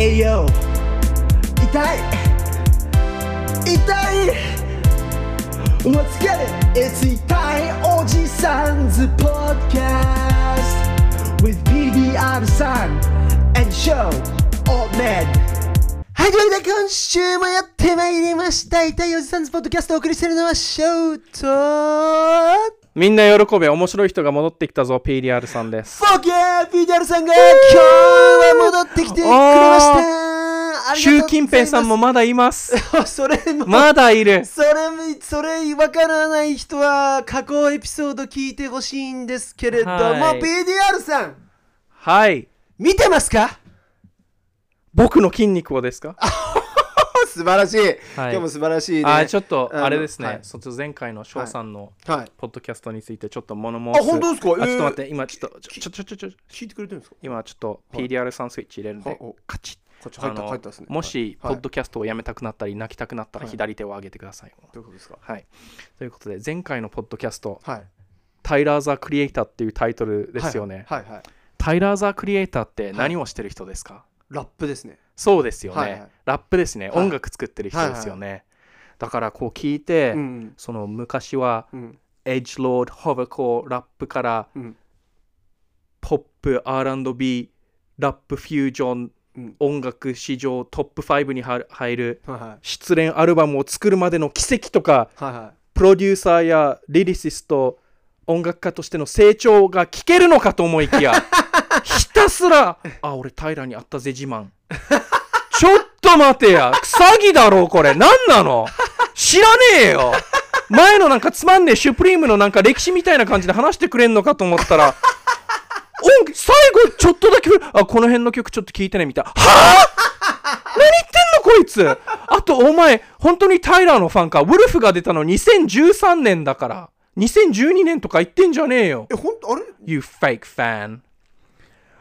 栄養痛い。痛い。Let's get it! It's 痛いおじさんズ Podcast with BBR さん and show old man はい、というわけで今週もやってまいりました。痛いおじさんズポッドキャストをお送りしているのはショーとみんな喜べ面白い人が戻ってきたぞ PDR さんです。フォーケー !PDR さんが今日は戻ってきてくれました。習近平さんもまだいます。も それも、まだいる。それ、それ、わからない人は過去エピソード聞いてほしいんですけれども、はい。PDR さん、はい。見てますか？僕の筋肉をですか？素晴らしい、はい。今日も素晴らしいね。あちょっとあれですね、はい。そ前回の翔さんのはい。ポッドキャストについてちょっと物あ、申す。本当ですか？あちょっと待っえて今ちょっとちょちょちょちょー聞いてくれてるんですか？今ちょっとはい。PDR さんスイッチ入れるんではおカチッ。こっち入った、入ったですね。もし、ポはいッドキャストをやめたくなったり泣きたくなったらはい。左手を上げてください、どういうことですか？はい。ということで前回のポッドキャストはい。「タイラー・ザ・クリエイター」っていうタイトルですよね、はい。はい。はい。タイラー・ザ・クリエイターって何をしてる人ですか、ラップですね。そうですよね、はいはいラップですね、はい音楽作ってる人ですよね、だからこう聞いて、うん。その昔はうん。エッジロード、ホバコー、ラップからうん。ポップ、R&B、ラップフュージョン、うん。音楽史上トップ5に入入るはいはい。失恋アルバムを作るまでの奇跡とかはいはプロデューサーやリリシスト音楽家としての成長が聞けるのかと思いきやひ たすら「あ俺平に会ったぜ自慢」ちょっと待てや。詐欺だろこれ。何なの？知らねえよ。前のなんかつまんねえシュプリームのなんか歴史みたいな感じで話してくれんのかと思ったら。音最後ちょっとだけあこの辺の曲ちょっと聞いてねみたいな。はあ何言ってんのこいつ。あとお前本当にタイラーのファンか。ウルフが出たの2013年だから。2012年とか言ってんじゃねえよ。い。え、ほんと、あれ？You fake fan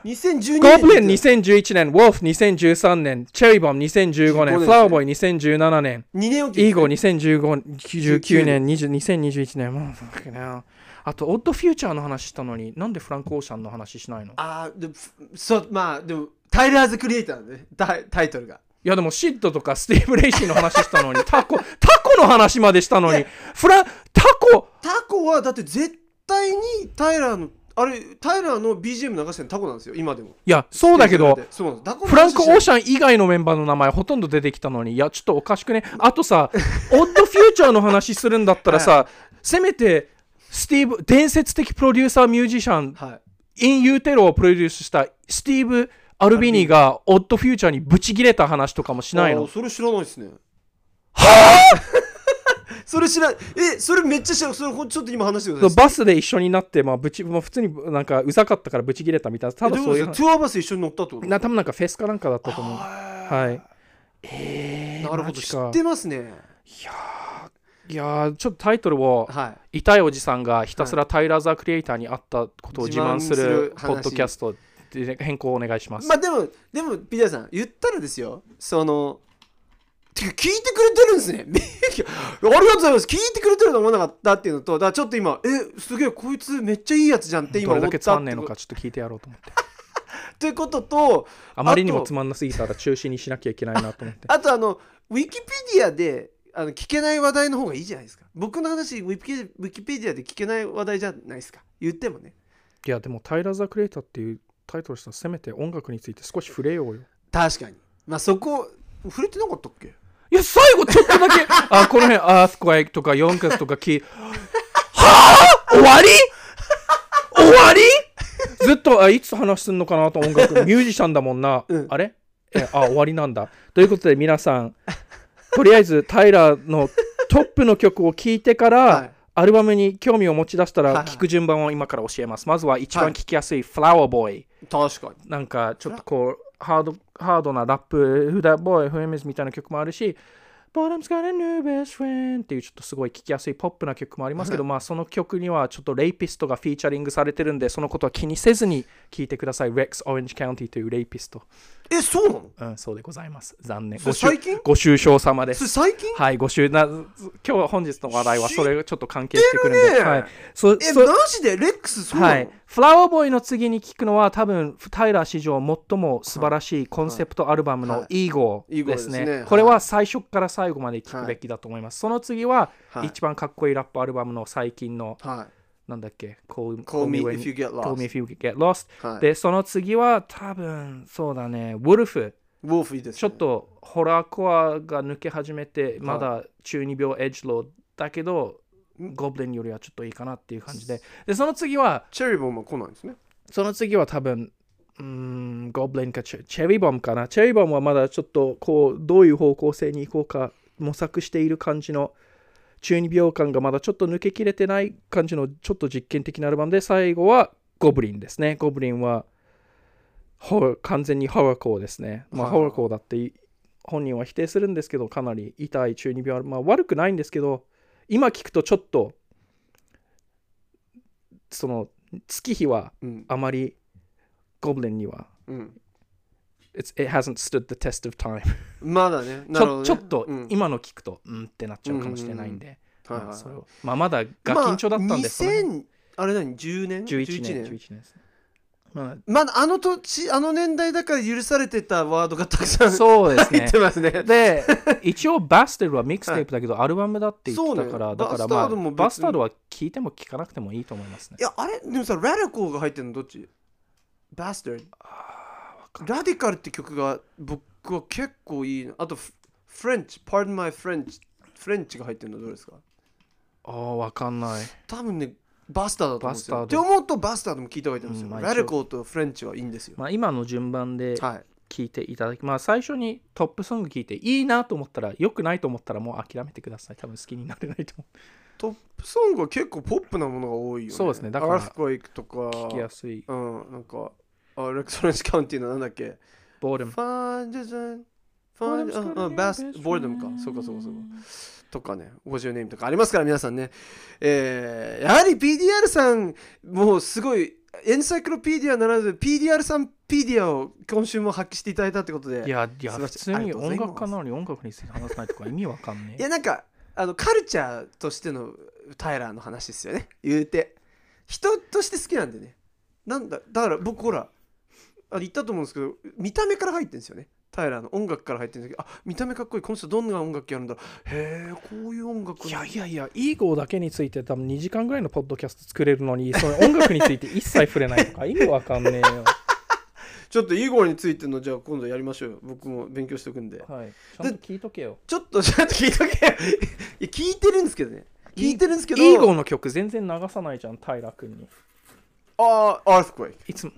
?2012 Goblin 2011年、 Wolf 2013年、 Cherry Bomb 2015 15年、年。 Flower Boy 2017年、2年 IGOR 2015 19年、20 2021年、もうあと、 Odd Future の話したのに、なんで Frank Ocean の話しないの？いあーでもふそうまあでも Tyler, the Creator ね。タイタイトルが。や、でも Syd とか Steve Lacy の話したのに、タコ、タコの話までしたのに、フラン、タコ、タコはだって絶対にタイラーのあれタイラーの BGM 流してるのタコなんですよ今でも。いや、そうだけど、フランク・オー話シャン以外のメンバーの名前ほとんど出てきたのに、いや、ちょっとおかしくね。あとさ、Odd Future の話するんだったらさ、せめて、スティーブ、伝説的プロデューサー、ミュージシャン、はい。イン・ユーテロをプロデュースした Steve Albini が Odd Future にブチギレた話とかもしないの。それ知らないですね。はあ？それ知らえそれめっちゃ知らん。それちょっと今話してください。バスで一緒になって、まあ、ぶち、まあ、普通になんかうざかったからブチギレたみたいな、ただそういうツアーバス一緒に乗ったってことな多分なんかフェスかなんかだったと思う。ははい。えー、なるほど。知ってますね。いやー、いやーちょっとタイトルを、はい。痛いおじさんがひたすらタイラー・ザ・クリエイターに会ったことを自慢するポッドキャストで変更お願いします。まあでもでもピザさん言ったらですよ。そのてか聞いてくれてるんですね。ありがとうございます。聞いてくれてると思わなかったっていうのとだからちょっと今えすげえこいつめっちゃいいやつじゃんって今どれだけ思ったってつまんねえのかちょっと聞いてやろうと思って。ということとあまりにもつまんなすぎたら中止にしなきゃいけないなと思って。あとあのウィキペディアであの聞けない話題の方がいいじゃないですか。僕の話ウィキウィキペディアで聞けない話題じゃないですか。言ってもね。いやでもタイラー・ザ・クリエイターっていうタイトルしたらせめて音楽について少し触れようよ。確かに。まあそこ触れてなかったっけ？いや最後ちょっとだけ あこの辺アースクワイクとかヨンカスとか聞いはあ終わり？終わり？ずっとあいつ話すんのかなと音楽。ミュージシャンだもんな、うん。あれ？えあ終わりなんだ。ということで皆さんとりあえずタイラーのトップの曲を聴いてから、はい。アルバムに興味を持ち出したはいはい。ら聴く順番を今から教えます。まずは一はい。番聴きやすい Flower Boy。確かに。なんかちょっとこうハードハードなラップ Who That Boy Who Am Is みたいな曲もあるし Bottom's got a new best friend っていうちょっとすごい聴きやすいポップな曲もありますけど、まあその曲にはちょっとレイピストがフィーチャリングされてるんでそのことは気にせずに聴いてください。Rex Orange County というレイピストえそうなの？うん、そうでございます。残念。ご愁最近？ご愁傷様です。最近？はい、ご愁な今日本日の話題はそれがちょっと関係してくるんで、ねはい、そえそマジで？レックスそうなの、はい、フラワーボーイの次に聞くのは多分タイラー史上最も素晴らしいコンセプトアルバムのはいイーゴイーですね。ですね。これは最初から最後まで聞くべきだと思います。その次ははい。一番かっこいいラップアルバムの最近のはいなんだっけ？Call, Call me if you get lost Call me if you get lost、はい。でその次は多分そうだね。ウルフウォルフいいです、ね、ちょっとホラーコアが抜け始めてまだ中二病エッジローだけどゴブリンよりはちょっといいかなっていう感じで。でその次はチェリーボンも来ないんですね。その次は多分うーんゴブリンかチェチェリーボムかな。チェリーボムはまだちょっとこうどういう方向性に行こうか模索している感じの中二病感がまだちょっと抜けきれてない感じのちょっと実験的なアルバムで最後はゴブリンですね。ゴブリンは完全にホラーコーですね。まあはあ。ホラーコーだって本人は否定するんですけどかなり痛い中二病まあ悪くないんですけど今聞くとちょっとその月日はうん。あまりゴブリンにはうん、It's, it hasn't stood the test of time. まだね。ちなるほどね。ょちょっとうん。今の聞くとうんってなっちゃうかもしれないんで、はいまあ、はいそれをまあまだガキンチョだったんで、その辺2000あれ何10年？11年。11年。ですね。ままだあの年あの年代だから許されてたワードがたくさあんそうですね。入ってますね。で一応バスタードはミックステープだけど、アルバムだって言ってたから、そうね。だからまあバスタードも別に。バスタードは聞いても聞かなくてもいいと思いますね。いやあれ？でもさラディコーが入ってるのどっち？バスタード？ラディカルって曲が僕は結構いいな。あとフフレンチ Pardon my French フレンチが入ってるのどうですか？ああわかんない。多分ねバスターだと思うんですよ。バスタードって思うとバスタードも聞いた方がいいと思うんですよ、うんまあラディコーとフレンチはいいんですよ、まあ今の順番ではい。聞いていただきまあ最初にトップソング聞いていいなと思ったら良くないと思ったらもう諦めてください。多分好きになれないと思トップソングは結構ポップなものが多いよね。そうですね。だからアースクエイクとか。う聞きやすい。うんなんかあレクソレンスカウンティのなんだっけ？ボーデム。Find the sun Find ああバスボーデムか。そうかそうかそうか。とかね50ネームとかありますから皆さんね。えーやはり PDR さんもうすごいエンサイクロピディアならず PDR さん PDR を今週も発揮していただいたってことで。いやいや普通に音楽家なのに音楽について話さないとか意味わかんねえ。いやなんかあのカルチャーとしてのタイラーの話ですよね。言うて。人として好きなんでね。なんだだから僕ほらあ言ったと思うんですけど見た目から入ってるんですよねタイラーの音楽から入ってるんですけどあ見た目かっこいいこの人どんな音楽やるんだへえこういう音楽いやいやいや、イーゴーだけについて多分2時間ぐらいのポッドキャスト作れるのに、その音楽について一切触れないとか意味わかんねえよ。ちょっとイーゴーについてのじゃあ今度やりましょうよ僕も勉強しておくんではい。ちゃんと聞いとけよ。ちょっとちゃんと聞いとけよいや聞いてるんですけどね聞いてるんですけどイーゴーの曲全然流さないじゃん、タイラ君に。ああアースクエイクいつも。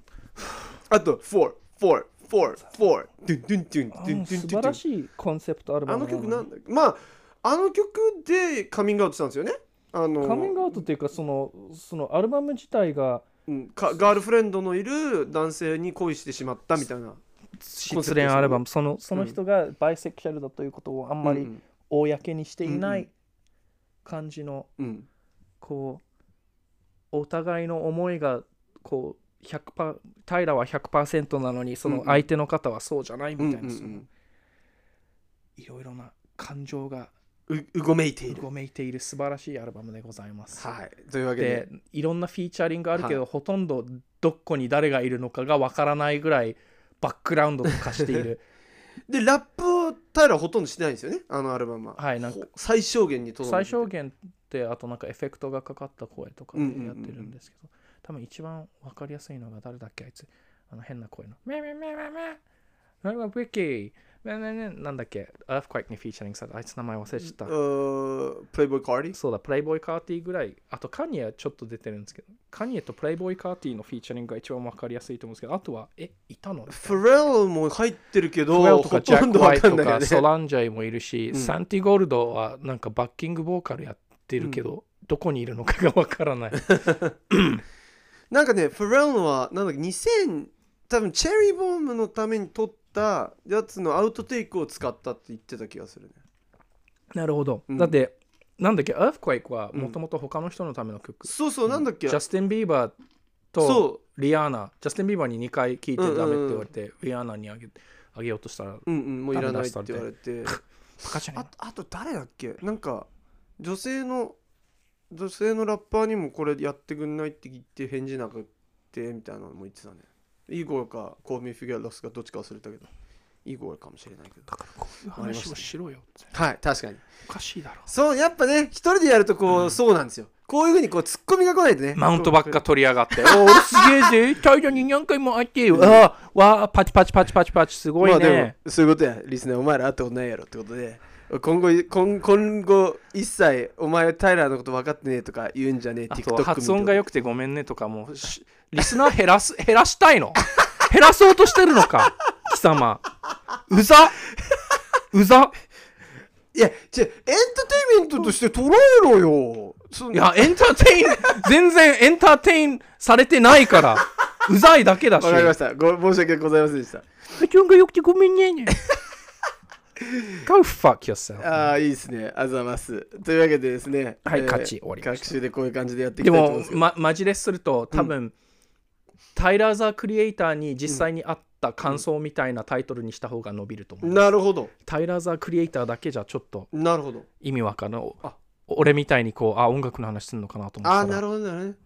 あと4 4 4 4ドゥンドゥンドゥンドあゥンドゥンドゥン。の素晴らしいコンセプトアルバあムのの曲なんだっけまああの曲でカミングアウトしたんですよね。あのカミングアウトっていうか、その、そのアルバム自体がうんかガールフレンドのいる男性に恋してしまったみたいな。失恋アルバム、そのその人がバイセクシャルだということをあんまりうん公にしていなうんうい感じの、うん。こうお互いの思いがこう100%タイラは100%なのにその相手の方はそうじゃないうんみたいな、いろいろな感情がううごめいていうるごめいている素晴らしいアルバムでございます。はい。というわけで。でいろんなフィーチャリングあるけど、はほとんどどこに誰がいるのかがわからないぐらいバックグラウンドとかしている。でラップをタイラーほとんどしてないんですよねあのアルバムは。はいなんかほ最小限にとどめ最て。小限ってあとなんかエフェクトがかかった声とかでうんうんうんうんやってるんですけど、多分一番わかりやすいのが誰だっけあいつ。あの変な声の。メメメメメメメウィキー。メメメなんだっけ。アーフクワイクにフィーチャリングされたあいつ名前忘れちゃった、プレイボーイカーディそうだ。プレイボーイカーティーぐらい。あとカニエはちょっと出てるんですけど。カニエとプレイボーイカーティーのフィーチャリングが一番わかりやすいと思うんですけど。あとはえいたの？フレルも入ってるけどフェルとかジャック・ワイとソランジャイもいるし、うん。サンティ・ゴールドはなんかバッキングボーカルやってるけど、どこにいるのかがわからない なんかねフレルはなんだっけ2000多分チェリーボムのために撮ったやつのアウトテイクを使ったって言ってた気がするね。なるほど。うん。だって、なんだっけ、Earthquake はもともと他の人のための曲。そうそうなんだっけ。ジャスティン・ビーバーそとリアーナジャスティン・ビーバーに2回聞いてダメって言われて、リアーナにあげあげようとしたらうんうんもういらないって言われて。バカじゃねああと誰だっけ？なんか女性の女性のラッパーにもこれやってくんないって言って返事なくてみたいなのも言ってたね。イーゴーかコーミー・フィギュアロスかどっちか忘れたけど。イーゴーかもしれないけど。だからこういう話をしろよってはい確かに。おかしいだろそうやっぱね一人でやるとこう、そうなんですよ。こういうふうにこうツッコミが来ないとね。マウントばっか取りやがって。お俺すげえぜ。タイヤに何回も会ってよ。ああ、わあ、パチパチパチパチパチ。すごいまあでね。もそういうことや。リスナーお前ら会ったことないやろってことで今後今今後一切お前タイラーのこと分かってねえとか言うんじゃねえあ TikTok と発音がよ良くてごめんねとかもしリスナー減らす 減らしたいの？減らそうとしてるのか？貴様。うざ？うざ？いやじゃエンターテインメントとして捉えろよ。そいやエンターテイン全然エンターテインされてないから。うざいだけだし。わかりました。ご申し訳ございませんでした。発音が良くてごめんね Go fuck yourself ああいいですね。あざます。というわけでですねはい勝ち終わりでこういう感じでやっていでもきたいと思す。けどまマジですると多分、タイラー・ザ・クリエイターに実際にあった感想みたいなタイトルにした方が伸びると思う、なるほど。タイラー・ザ・クリエイターだけじゃちょっとなるほど。意味わかんないあ。俺みたいにこうあ音楽の話するのかなと思ってああなるほどなる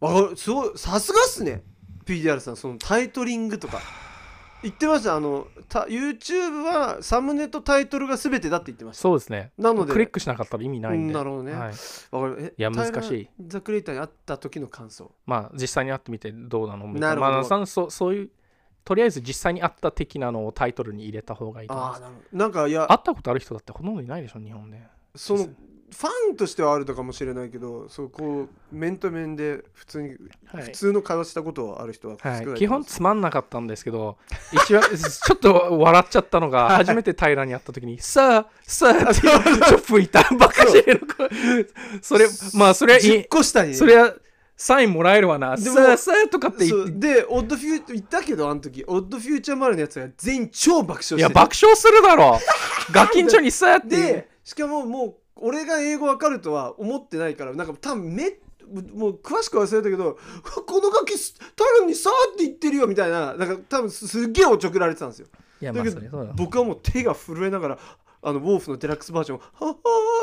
ほどわかる。すごいさすがっすね。PDR さんそのタイトリングとか言ってましたあのた YouTube はサムネとタイトルが全てだって言ってました。そうですね。なのでクリックしなかったら意味ないんで。うんなるほどね。はい、わかるえいや難しい。ザ・クリエイターに会った時の感想。まあ実際に会ってみてどうなのみたいな。るほど。まあそそうそういうとりあえず実際に会った的なのをタイトルに入れた方がいいと思います。ああなるほど。なんかいや会ったことある人だってほとんどいないでしょ日本で。そのファンとしてはあるのかもしれないけどそうこう面と面で普通に、はい。普通の会話したことはある人は少ないはい、基本つまんなかったんですけど一番 ちょっと笑っちゃったのが初めて平に会った時に「さあさあ」ってチョップいたバカジェの声 それまあそれはい10個下に。それはサインもらえるわな「でもさあさあ」とかって言って。そう。でオッドフュー言ったけどあの時オッドフューチャーマルのやつが全員超爆笑してて。いや爆笑するだろ。ガキンチョにさあってでしかももう俺が英語わかるとは思ってないからなんか多分めもう詳しく忘れたけどこのガキタルにさーって言ってるよみたいななんか多分すげえおちょくられてたんですよ。だけどそれそうだ。僕はもう手が震えながらあのウォーフのデラックスバージョンをはっは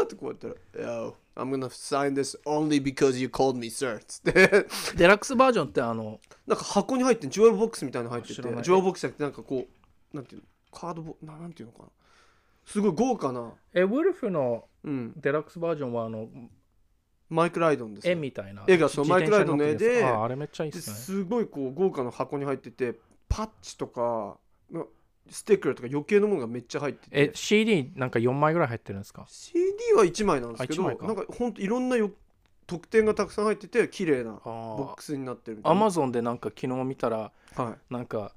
ーってこうやったら「Yo I'm gonna sign this only because you called me sir」つって。デラックスバージョンってあのなんか箱に入ってんジュエルボックスみたいなの入っててジュエルボックスじゃなくてなんかこうなんていうのカードボななんていうのかなすごい豪華な。えウルフのうん。デラックスバージョンはあのマイク・ライドンですよ。絵みたいな。絵がそうマイクライドの絵でああれめっちゃいいっですね。すごいこう豪華な箱に入っててパッチとかなステッカーとか余計なものがめっちゃ入ってえて CD なんか4枚ぐらい入ってるんですか？CD は1枚なんですけどあ一枚か。なんかほんといろんなよ特典がたくさん入ってて綺麗なボボックスになってるみたいな。アマゾンでなんか昨日見たらはい。なんか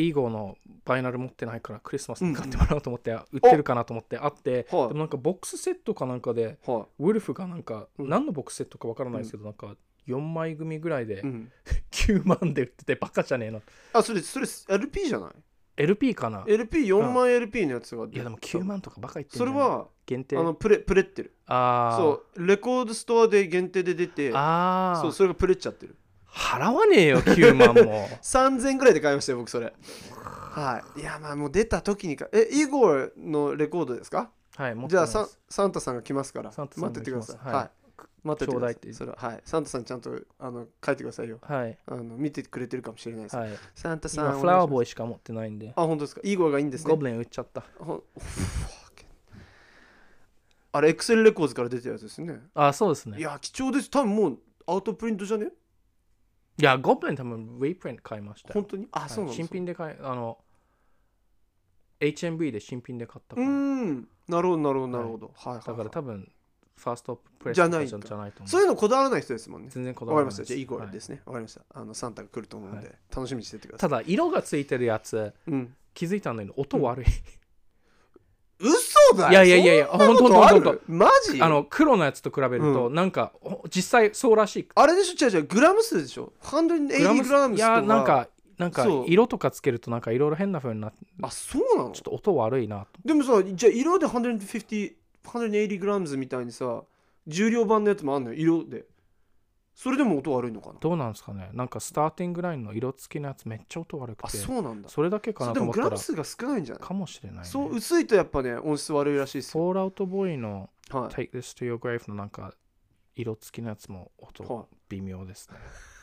イーゴのバイナル持ってないからクリスマスに買ってもらおうと思って、売ってるかなと思ってあって、はいでもなんかボックスセットかなんかではウルフがなんか、うん。何のボックスセットかわからないですけど、なんか4枚組ぐらいでい、うん、9万で売っててバカじゃねえの。あそれそれ LP じゃない？LP かな。LP4 万 LP のやつが。いやでも9万とかバカ言ってんそれは限定あのプレプレってる。あー。そうレコードストアで限定で出てあー。そうそれがプレっちゃってる払わねえよ9万も。3000ぐらいで買いましたよ僕それ。はい。いやまあもう出た時にかえイゴーのレコードですか？はいじゃあササンタさんが来ますから。サンタさんが待っててください。はい。はい。待っててください。っていそれははい。サンタさんちゃんとあの書いてくださいよ。はい。あの見てくれてるかもしれないです、はい。サンタさん今フラワーイボーイしか持ってないんで。あ本当ですか？イゴーがいいんですね。ゴブリン売っちゃった。ほんあれエクセルレコーズから出てるやつですね。あそうですね。いや貴重です。多分もうアウトプリントじゃね？いやゴブリン多分リプリント買いましたよ。本当に？あ、はい。そうなんです新品で買いあの HMV で新品で買ったからうーん。なるほどなるほどなるほど、はいはいはい。だから多分ファーストプレスじゃないじゃない。とそういうのこだわらない人ですもんね。全然こだわかわらないりました。じゃあイゴーはい。ですねわかりました。あのサンタが来ると思うので、はい。楽しみにしててください。ただ色がついてるやつうん。気づいたんだけど音悪い、い。やいやいやいやそんなことほんとほんとあるほんとマジ？あの黒のやつと比べると、うなんかお実際そうらしい。あれでしょ？違う違うグラム数でしょ？180グラムス数いやなんかなんか色とかつけるとなんかいろいろ変な風になってあそうなの？ちょっと音悪いなと。でもさじゃあ色で150 180グラムズみたいにさ重量版のやつもあんのよ色でそれでも音悪いのかな？どうなんですかね？なんかスターティングラインの色付きのやつめっちゃ音悪くあてそうなんだ。それだけかなでもと思ったらグラム数が少ないんじゃない？かもしれない、ね、そう薄いとやっぱね音質悪いらしいですフよ、ォールアウトボーイのはい。Take This to Your Grave のなんか色付きのやつも音は微妙ですね。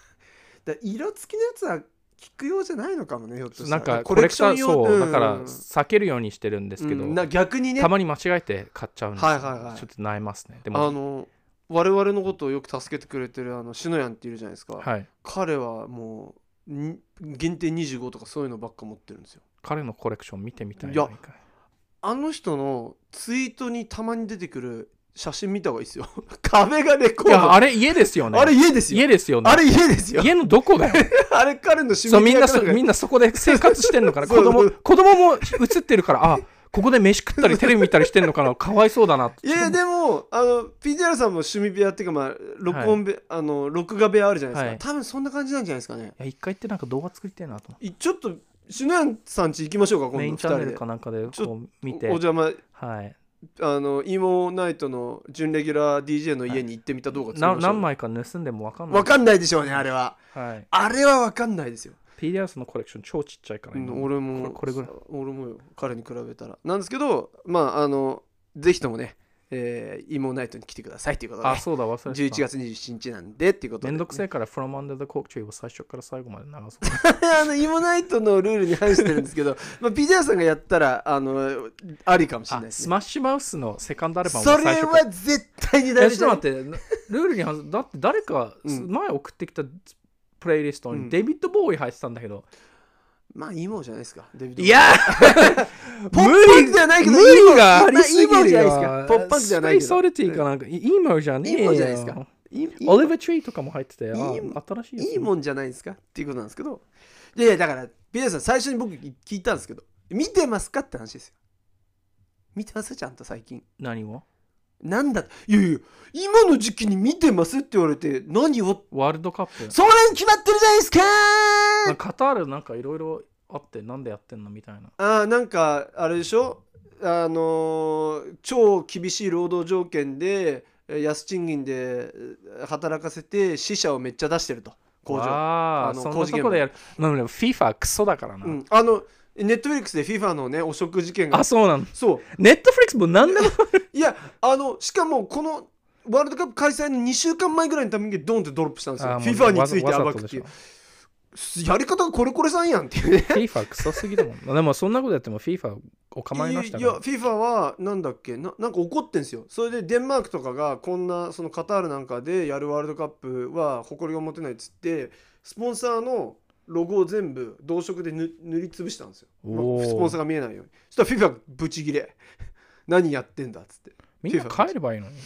だ色付きのやつは聞く用じゃないのかもねひょっとしたら。なんかコレクター用？そう、ん。だから避けるようにしてるんですけど、うん。な逆にね。たまに間違えて買っちゃうんですよ、はいはいはい。ちょっと悩いますね。であも、の我々のことをよく助けてくれてるあのシノヤンっているじゃないですか、はい、彼はもうに限定25とかそういうのばっか持ってるんですよ。彼のコレクション見てみたいいやな。あの人のツイートにたまに出てくる写真見た方がいいですよ。壁がレコード。いや、あれ家ですよね。あれ家ですよ。家ですよね。あれ家ですよ。家のどこだよ。あれ彼の趣味そうみんなそみんなそこで生活してんのかな 子供子供も映ってるからあここで飯食ったりテレビ見たりしてんのかな？かわいそうだな。っていやいやでもあの PDR さんも趣味部屋っていうかまあ録音部、あの録画部屋あるじゃないですか、はい。多分そんな感じなんじゃないですかね。いや一回行ってなんか動画作りたいなと。ちょっとシノヤンさん家行きましょうかってメイ今度2ンチャンネルかなんかでちょこう見おて。お邪魔。はい。あのイモナイトの準レギュラー DJ の家に行ってみた動画作りなましょう。何枚か盗んでもわかんない。わかんないでしょうねあれは。はい。あれはわかんないですよ、PDS のコレクション超ちっちゃいからう今ん俺もこれぐらい。俺もよ彼に比べたら。なんですけどまああのぜひともね、えー、イモナイトに来てくださいっていうことで、あそうだ忘れてた。11月27日なんでっていうことで、めんどくせえから From Under the Cork Tree を最初から最後まで流そう。あのイモナイトのルールに反してるんですけど、まあ、PDR さんがやったらあのありかもしれないですね。あスマッシュマウスのセカンドアルバムそれは絶対にえ大事だちょっと待ってルールに反だって誰かうん。前送ってきたプレイリストうん。にデビッド・ボーイ入ってたんだけど、まあイモじゃないですかデビッドいやポップパンクではないけど無理が。ありすぎるよじゃないですか。ポップパンクではないけど。スペースオディティかなんか。イイモじゃねえよ。イモじゃないですか。いいオリバー・トリーとかも入っててあいい新しいいいもんじゃないですか？っていうことなんですけど。いやいやだからピエさん最初に僕聞いたんですけど。見てますか？って話ですよ。見てます？ちゃんと最近。何を？なんだいやいや今の時期に見てますって言われて何を？ワールドカップ。それに決まってるじゃないですか！なんかカタールなんかいろいろあってなんでやってんのみたいな。あーなんかあれでしょ？あのー超厳しい労働条件でえー安賃金でえー働かせて死者をめっちゃ出してると。工場。あのああそん工事現場なとこでやる。まあでも FIFA クソだからな、うん、あのネットフリックスで FIFA のね汚職事件が。あそうなのそう。ネットフリックスも何でも。いやあのしかもこのワールドカップ開催の2週間前ぐらいのためにドンってドロップしたんですよ。FIFA について暴くっていう。やり方がこれこれさんやんっていうね。FIFA クソすぎだもんでもそんなことやっても FIFA お構いましたいや FIFA はなんだっけ？ななんか怒ってんすよ。それでデンマークとかがこんなそのカタールなんかでやるワールドカップは誇りが持てないっつってスポンサーのロゴを全部同色で塗塗りつぶしたんですよ、スポンサーが見えないように。そしたら FIFA がブチギレ。何やってんだっつって。みんな帰ればいいのに。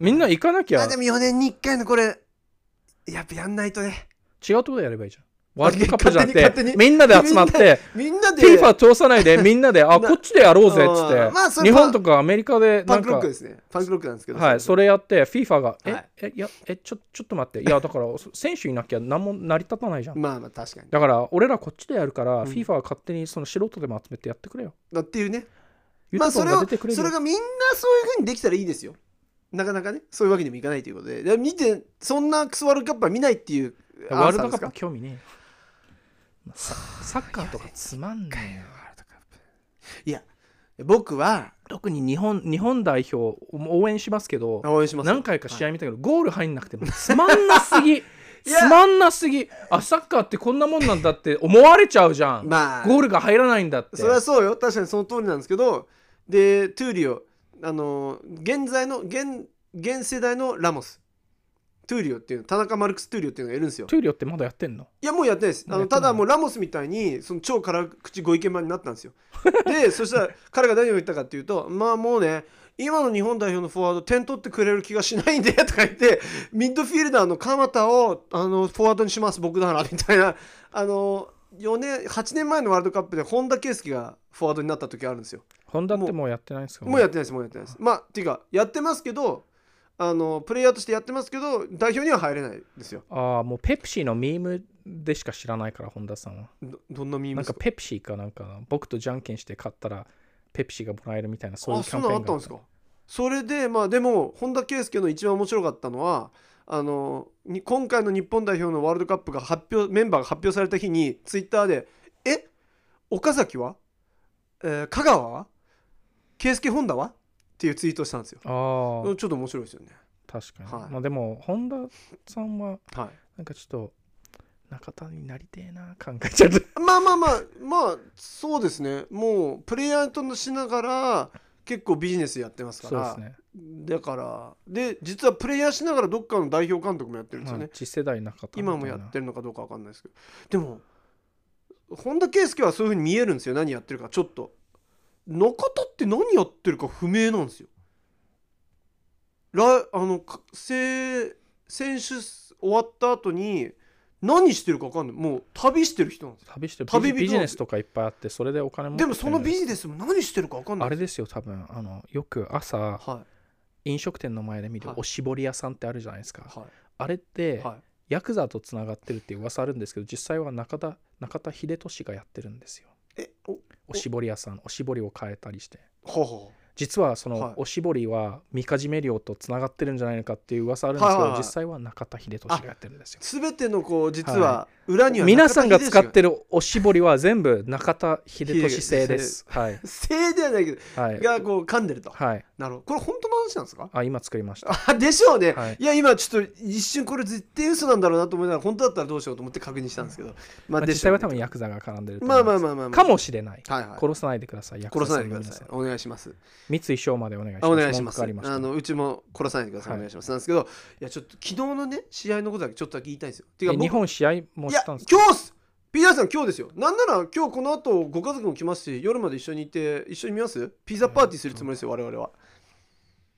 みんな行かなきゃ。あでも4年に1回のこれやっぱやんないとね。違うところでやればいいじゃんワールドカップじゃなくてみんなで集まってみんなで。FIFA 通さないで みんなであな。こっちでやろうぜっつあーまあって日本とかアメリカでなんかパンクロックですね。パンクロックなんですけどはいそれ。やって FIFA がえはい。えいやえちょちょっと待って。いやだから 選手いなきゃ何も成り立たないじゃん。まあまあ確かに。だから俺らこっちでやるから、ん。FIFA は勝手にその素人でも集めてやってくれよ。だっていうね。まあそれをそれがみんなそういうふうにできたらいいですよ。なかなかね。そういうわけにもいかないということで。で見てそんなクソワールドカップは見ないっていうワールドカップ興味ねえよ。ササッカーとかつまんねえよ。いや僕は特に日本日本代表応援しますけど応援しますよ。何回か試合見たけど、ゴール入んなくても つまんなすぎつまんなすぎ。あサッカーってこんなもんなんだって思われちゃうじゃん、まあ。ゴールが入らないんだって。それはそうよ。確かにその通りなんですけどでトゥーリオ。あの現在の現現世代のラモストゥーリオっていう田中マルクス・トゥーリオっていうのがいるんですよ。トゥーリオってまだやってんの？いやもうやってないです。あのただもうラモスみたいにその超辛口ご意見番になったんですよ。で そしたら彼が何を言ったかっていうとまあもうね今の日本代表のフォワード点取ってくれる気がしないんでとか言ってミッドフィルダーの鎌田をあのフォワードにします僕ならみたいな。あの4年8年前のワールドカップで本田圭佑がフォワードになった時あるんですよ。ホンダってもうやってないんですか？もうやってないですもうやってないです。まあっていうかやってますけどあのプレイヤーとしてやってますけど代表には入れないですよ。ああもうペプシーのミームでしか知らないから本田さんは。どどんなミームですか？なんかペプシーかなんか僕とじゃんけんして買ったらペプシーがもらえるみたいなそういうキャンペーンがのあったんですかそれでまあでも本田圭佑の一番面白かったのはあのに今回の日本代表のワールドカップが発表メンバーが発表された日にツイッターで「え？岡崎は、えー香川？は圭佑本田は?」っていうツイートをしたんですよ。あちょあっと面白いですよね。確かに、はい。まあでも本田さんははなんかちょっと中田になりてえな考えちゃうい、まあまあまあまあそうですね。もうプレイヤーとしながら結構ビジネスやってますから。そうですね、だからで実はプレイヤーしながらどっかの代表監督もやってるんですよね。まあ、次世代中田今もやってるのかどうかわかんないですけど。でも本田圭佑はそういうふうに見えるんですよ。何やってるか。ちょっと中田って何やってるか不明なんですよ。らあの選手終わった後に何してるか分かんない。もう旅してる人なんですよ。旅してる。旅人ビジネスとかいっぱいあってそれでお金もでもそのビジネスも何してるか分かんない。あれですよ多分あのよく朝は飲食店の前で見るはい。おしぼり屋さんってあるじゃないですか、い。はあれって、いはい。ヤクザとつながってるって噂あるんですけど実際は中田中田秀俊がやってるんですよ。えおおしぼり屋さんおしぼりを変えたりして。ほうほ実はそはい。のおしぼりはみかじめ料とつながってるんじゃないのかっていう噂あるんですけど、はい実際は中田秀俊がやってるんですよ。う全てのこう実は裏には皆さんが使っるてるおしぼりは全部中田秀俊製です。はい。せいではないけどはい。がこう噛んでると。はい。なるほど。これ本当の話なんですか？あ今作りました。あでしょうね、はい。い、や今ちょっと一瞬これ絶対嘘なんだろうなと思いながら本当だったらどうしようと思って確認したんですけど、ままあね実際は多分ヤクザが絡んでると思まあいます。まあまあまあ、まあ、かもしれない。はいはい。殺さないでください。殺さないでください。お願いします。三井翔までお願いします。あお願いします。まあのうちも殺さないでください、はいお願いします。なんですけどいやちょっと昨日のね試合のことだけちょっとだけ言いたいんですよ。ていうえか僕日本試合もいや今日っす。ピザさん今日ですよ。なんなら今日この後ご家族も来ますし夜まで一緒にいて一緒に見ます？ピザパーティーするつもりですよ我々は。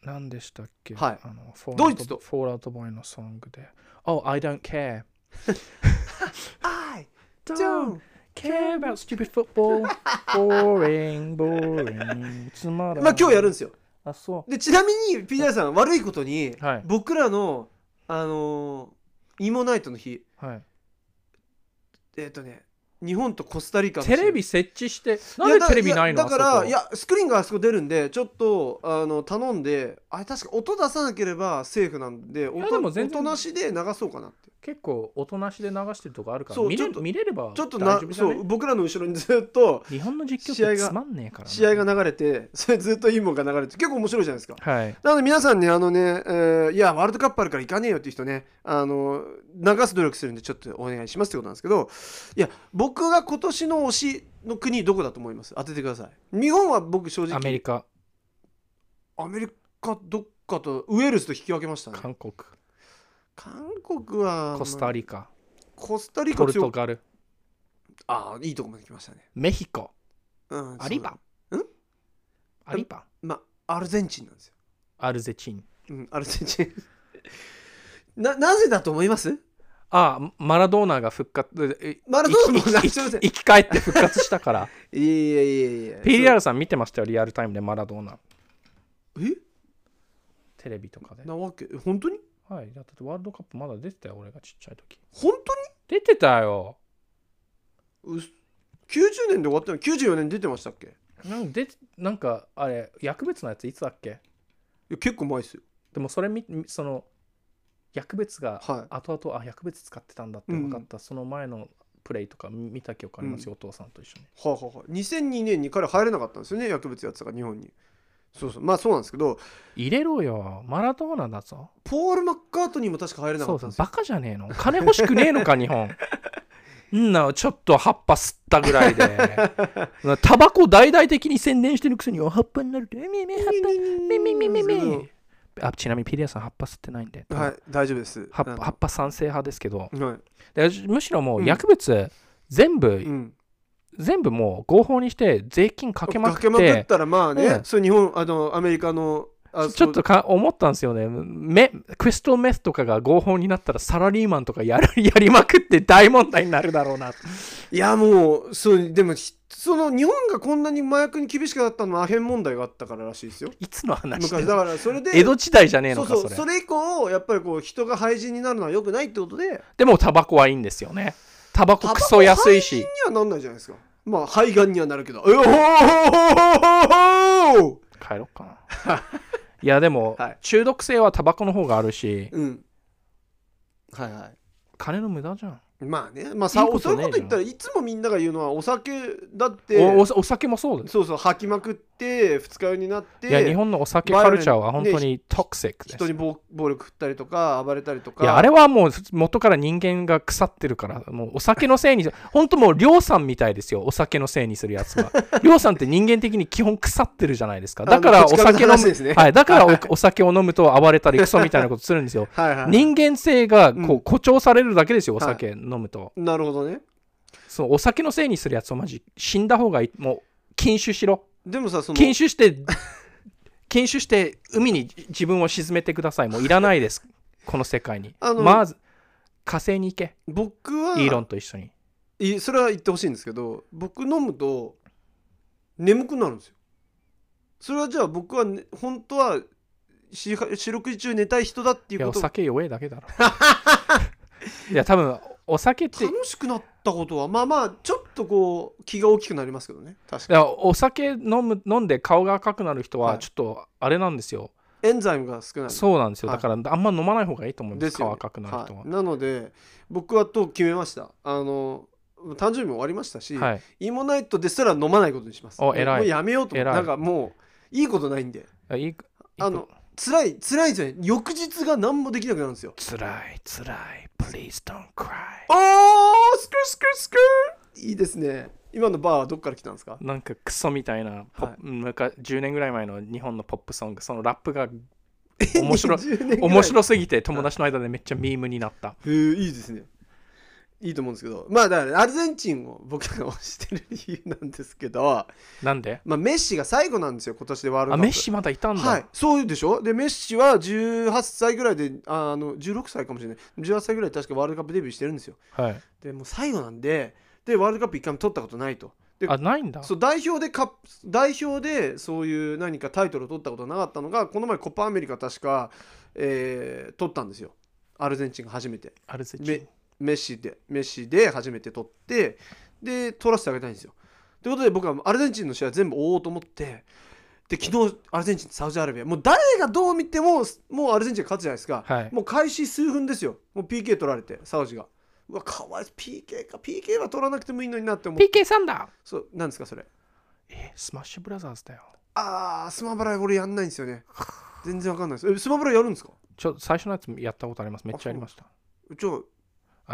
何でしたっけ？はい。あのフォードイツと。フォールアウトボーイのソングで。Oh I don't care. I don't care about stupid football. Boring boring. つまらまあ今日やるんですよ。あそでちなみにピザさん悪いことに、はい。僕らのあのー、イモナイトの日。うはいえっ、とね日本とコスタリカテレビ設置してなんでテレビないの？やだからいやスクリーンがあそこ出るんでちょっとあの頼んであれ確か音出さなければセーフなんでや音でも全然音なしで流そうかなって結構おとなしで流してるとこあるから見れ見れればちょっとなそう僕らの後ろにずっと日本の実況試合がってつまんねえからな試合が流れて それずっといいもんが流れて結構面白いじゃないですか。はい。なので皆さんねあのね、えーいやワールドカップあるから行かねえよっていう人ねあの流す努力するんでちょっとお願いしますってことなんですけどいや僕が今年の推しの国どこだと思います？当ててください。日本は僕正直。アメリカ。アメリカどっかとウェールズと引き分けましたね。韓国韓国はコスタリカ。コスタリカポル強トガル。ああいいとこまで来ましたね、メヒコ。うん、アリバそうアリバまあアルゼンチンなんですよ、アルゼチン。うん、アルゼンチン。ななぜだと思います？あマラドーナが復活。えマラドーナ？も生き返って復活したから。いやいやいやいや PDR さん見てましたよリアルタイムでマラドーナ。え？テレビとかで。なわけ？え本当に？はい。だってワールドカップまだ出てたよ俺がちっちゃい時。本出てたよ。当にうす90年で終わったの？94年出てましたっけ？いなんかでなんかあれ薬物のやついつだっけ？や結構前ですよ。でもそれみその薬物がはい。後々あ薬物使ってたんだって分かった、その前のプレイとか見た記憶ありますよ、お父さんと一緒に。はあ、はあはあ、2002年に彼入れなかったんですよね薬物やってたから日本にそうそう。まあそうなんですけど入れろよ。マラドーナだぞ。ポール・マッカートニーも確か入れなかそうったんですよ。そうバカじゃねえの。金欲しくねえのか日本。んなちょっと葉っぱ吸ったぐらいで。タバコ大々的に宣伝してるくせにお葉っぱになると。えめめ葉っぱめめめ。めめあちなみにピリアさん葉っぱ吸ってないんで、はい大丈夫です。葉っぱ葉っぱ賛成派ですけど。はい、でむしろもううん。薬物、全部、うん、全部もう合法にして税金かけまくってかけまくったらまあね、うん。そう日本あのアメリカのあちょっとか思ったんですよね。メクリストルメスとかが合法になったらサラリーマンとかやる やりまくって大問題になるだろうな。いやもうそうでもひその日本がこんなに麻薬に厳しくなったのはアヘン問題があったかららしいですよ。いつの話昔だからそれで江戸時代じゃねえのかそれそうそうそれ以降やっぱりこう人が廃人になるのは良くないってことででもタバコはいいんですよねタバコクソ安いし。にはなんないじゃないですか。まあ肺がんにはなるけど。えおー帰ろっかな。いやでも、はい。中毒性はタバコの方があるし。うん。はいはい。金の無駄じゃん。まあね。まあさいいことそういうねえじゃんこと言ったらいつもみんなが言うのはお酒だって。おおお酒もそうですそうそう吐きまくって二日酔いになっていや日本のお酒カルチャーは本当にトクシックです。人に暴暴力振ったりとか暴れたりとか。いやあれはもう元から人間が腐ってるからもうお酒のせいに 本当もう亮さんみたいですよお酒のせいにするやつは。亮さんって人間的に基本腐ってるじゃないですか。だからお酒飲む、ね。はい、だからはいおお酒を飲むと暴れたりクソみたいなことするんですよ。はいはい人間性がこう誇張されるだけですよおはい。酒飲むと、なるほどね。そうお酒のせいにするやつをマジ死んだ方がいい。もう禁酒しろでもさその禁酒して 禁酒して海に自分を沈めてください。もういらないです。この世界に。まず火星に行け。僕はイーロンと一緒に。いそれは言ってほしいんですけど僕飲むと眠くなるんですよ。それはじゃあ僕は、ね、本当は四四六時中寝たい人だっていいうやおこと酒弱えだけだろ。いや多分お酒ってい楽しくなったことはまあまあちょっとこう気が大きくなりますけどね。確かに。やお酒飲む飲んで顔が赤くなる人ははい。ちょっとあれなんですよ、エンザイムが少ない。そうなんですよ、はい。だからあんま飲まない方がいいと思いまですね。顔赤くなる人は。はい、なので僕はと決めました。あの誕生日も終わりましたし、はい、イーモナイトですら飲まないことにします。お偉い。もうやめようとなんかもういいことないんで。いいあの辛い辛いんですよね翌日が何もできなくなるんですよ。つらいつらい。Please don't cry. おースクースクースクーいいですね。今のバーはどっから来たんですか？なんかクソみたいなはい。昔10年ぐらい前の日本のポップソングそのラップが 面白い20年ぐらい。面白すぎて友達の間でめっちゃミームになった。へえいいですねいいと思うんですけどまあだからアルゼンチンを僕が推してる理由なんですけど、なんで？まあ、メッシが最後なんですよ今年でワールドカップ。あメッシまだいたんだ、はいそうでしょ？でメッシは18歳ぐらいでああの16歳かもしれない。18歳ぐらいで確かワールドカップデビューしてるんですよ。はい、でもう最後なんででワールドカップ一回も取ったことないと。であないんだ。そう代表でカ代表でそういう何かタイトルを取ったことなかったのがこの前コパアメリカ確か、えー取ったんですよ。アルゼンチンが初めて。アルゼンチメンメッシでメッシで初めて取ってで取らせてあげたいんですよ。ということで僕はアルゼンチンの試合全部追おうと思ってで昨日アルゼンチンサウジアラビア。もう誰がどう見てももうアルゼンチンが勝つじゃないですか、はい。もう開始数分ですよ。もう PK 取られてサウジが。うわかわいそう PK か。PK は取らなくてもいいのになって思って。PK サンダー。そうなんですかそれ。えスマッシュブラザーズだよ。あースマブラ俺やんないんですよね。全然わかんないです。えスマブラやるんですか？ちょ最初のやつやったことあります。めっちゃやりました。ちょあ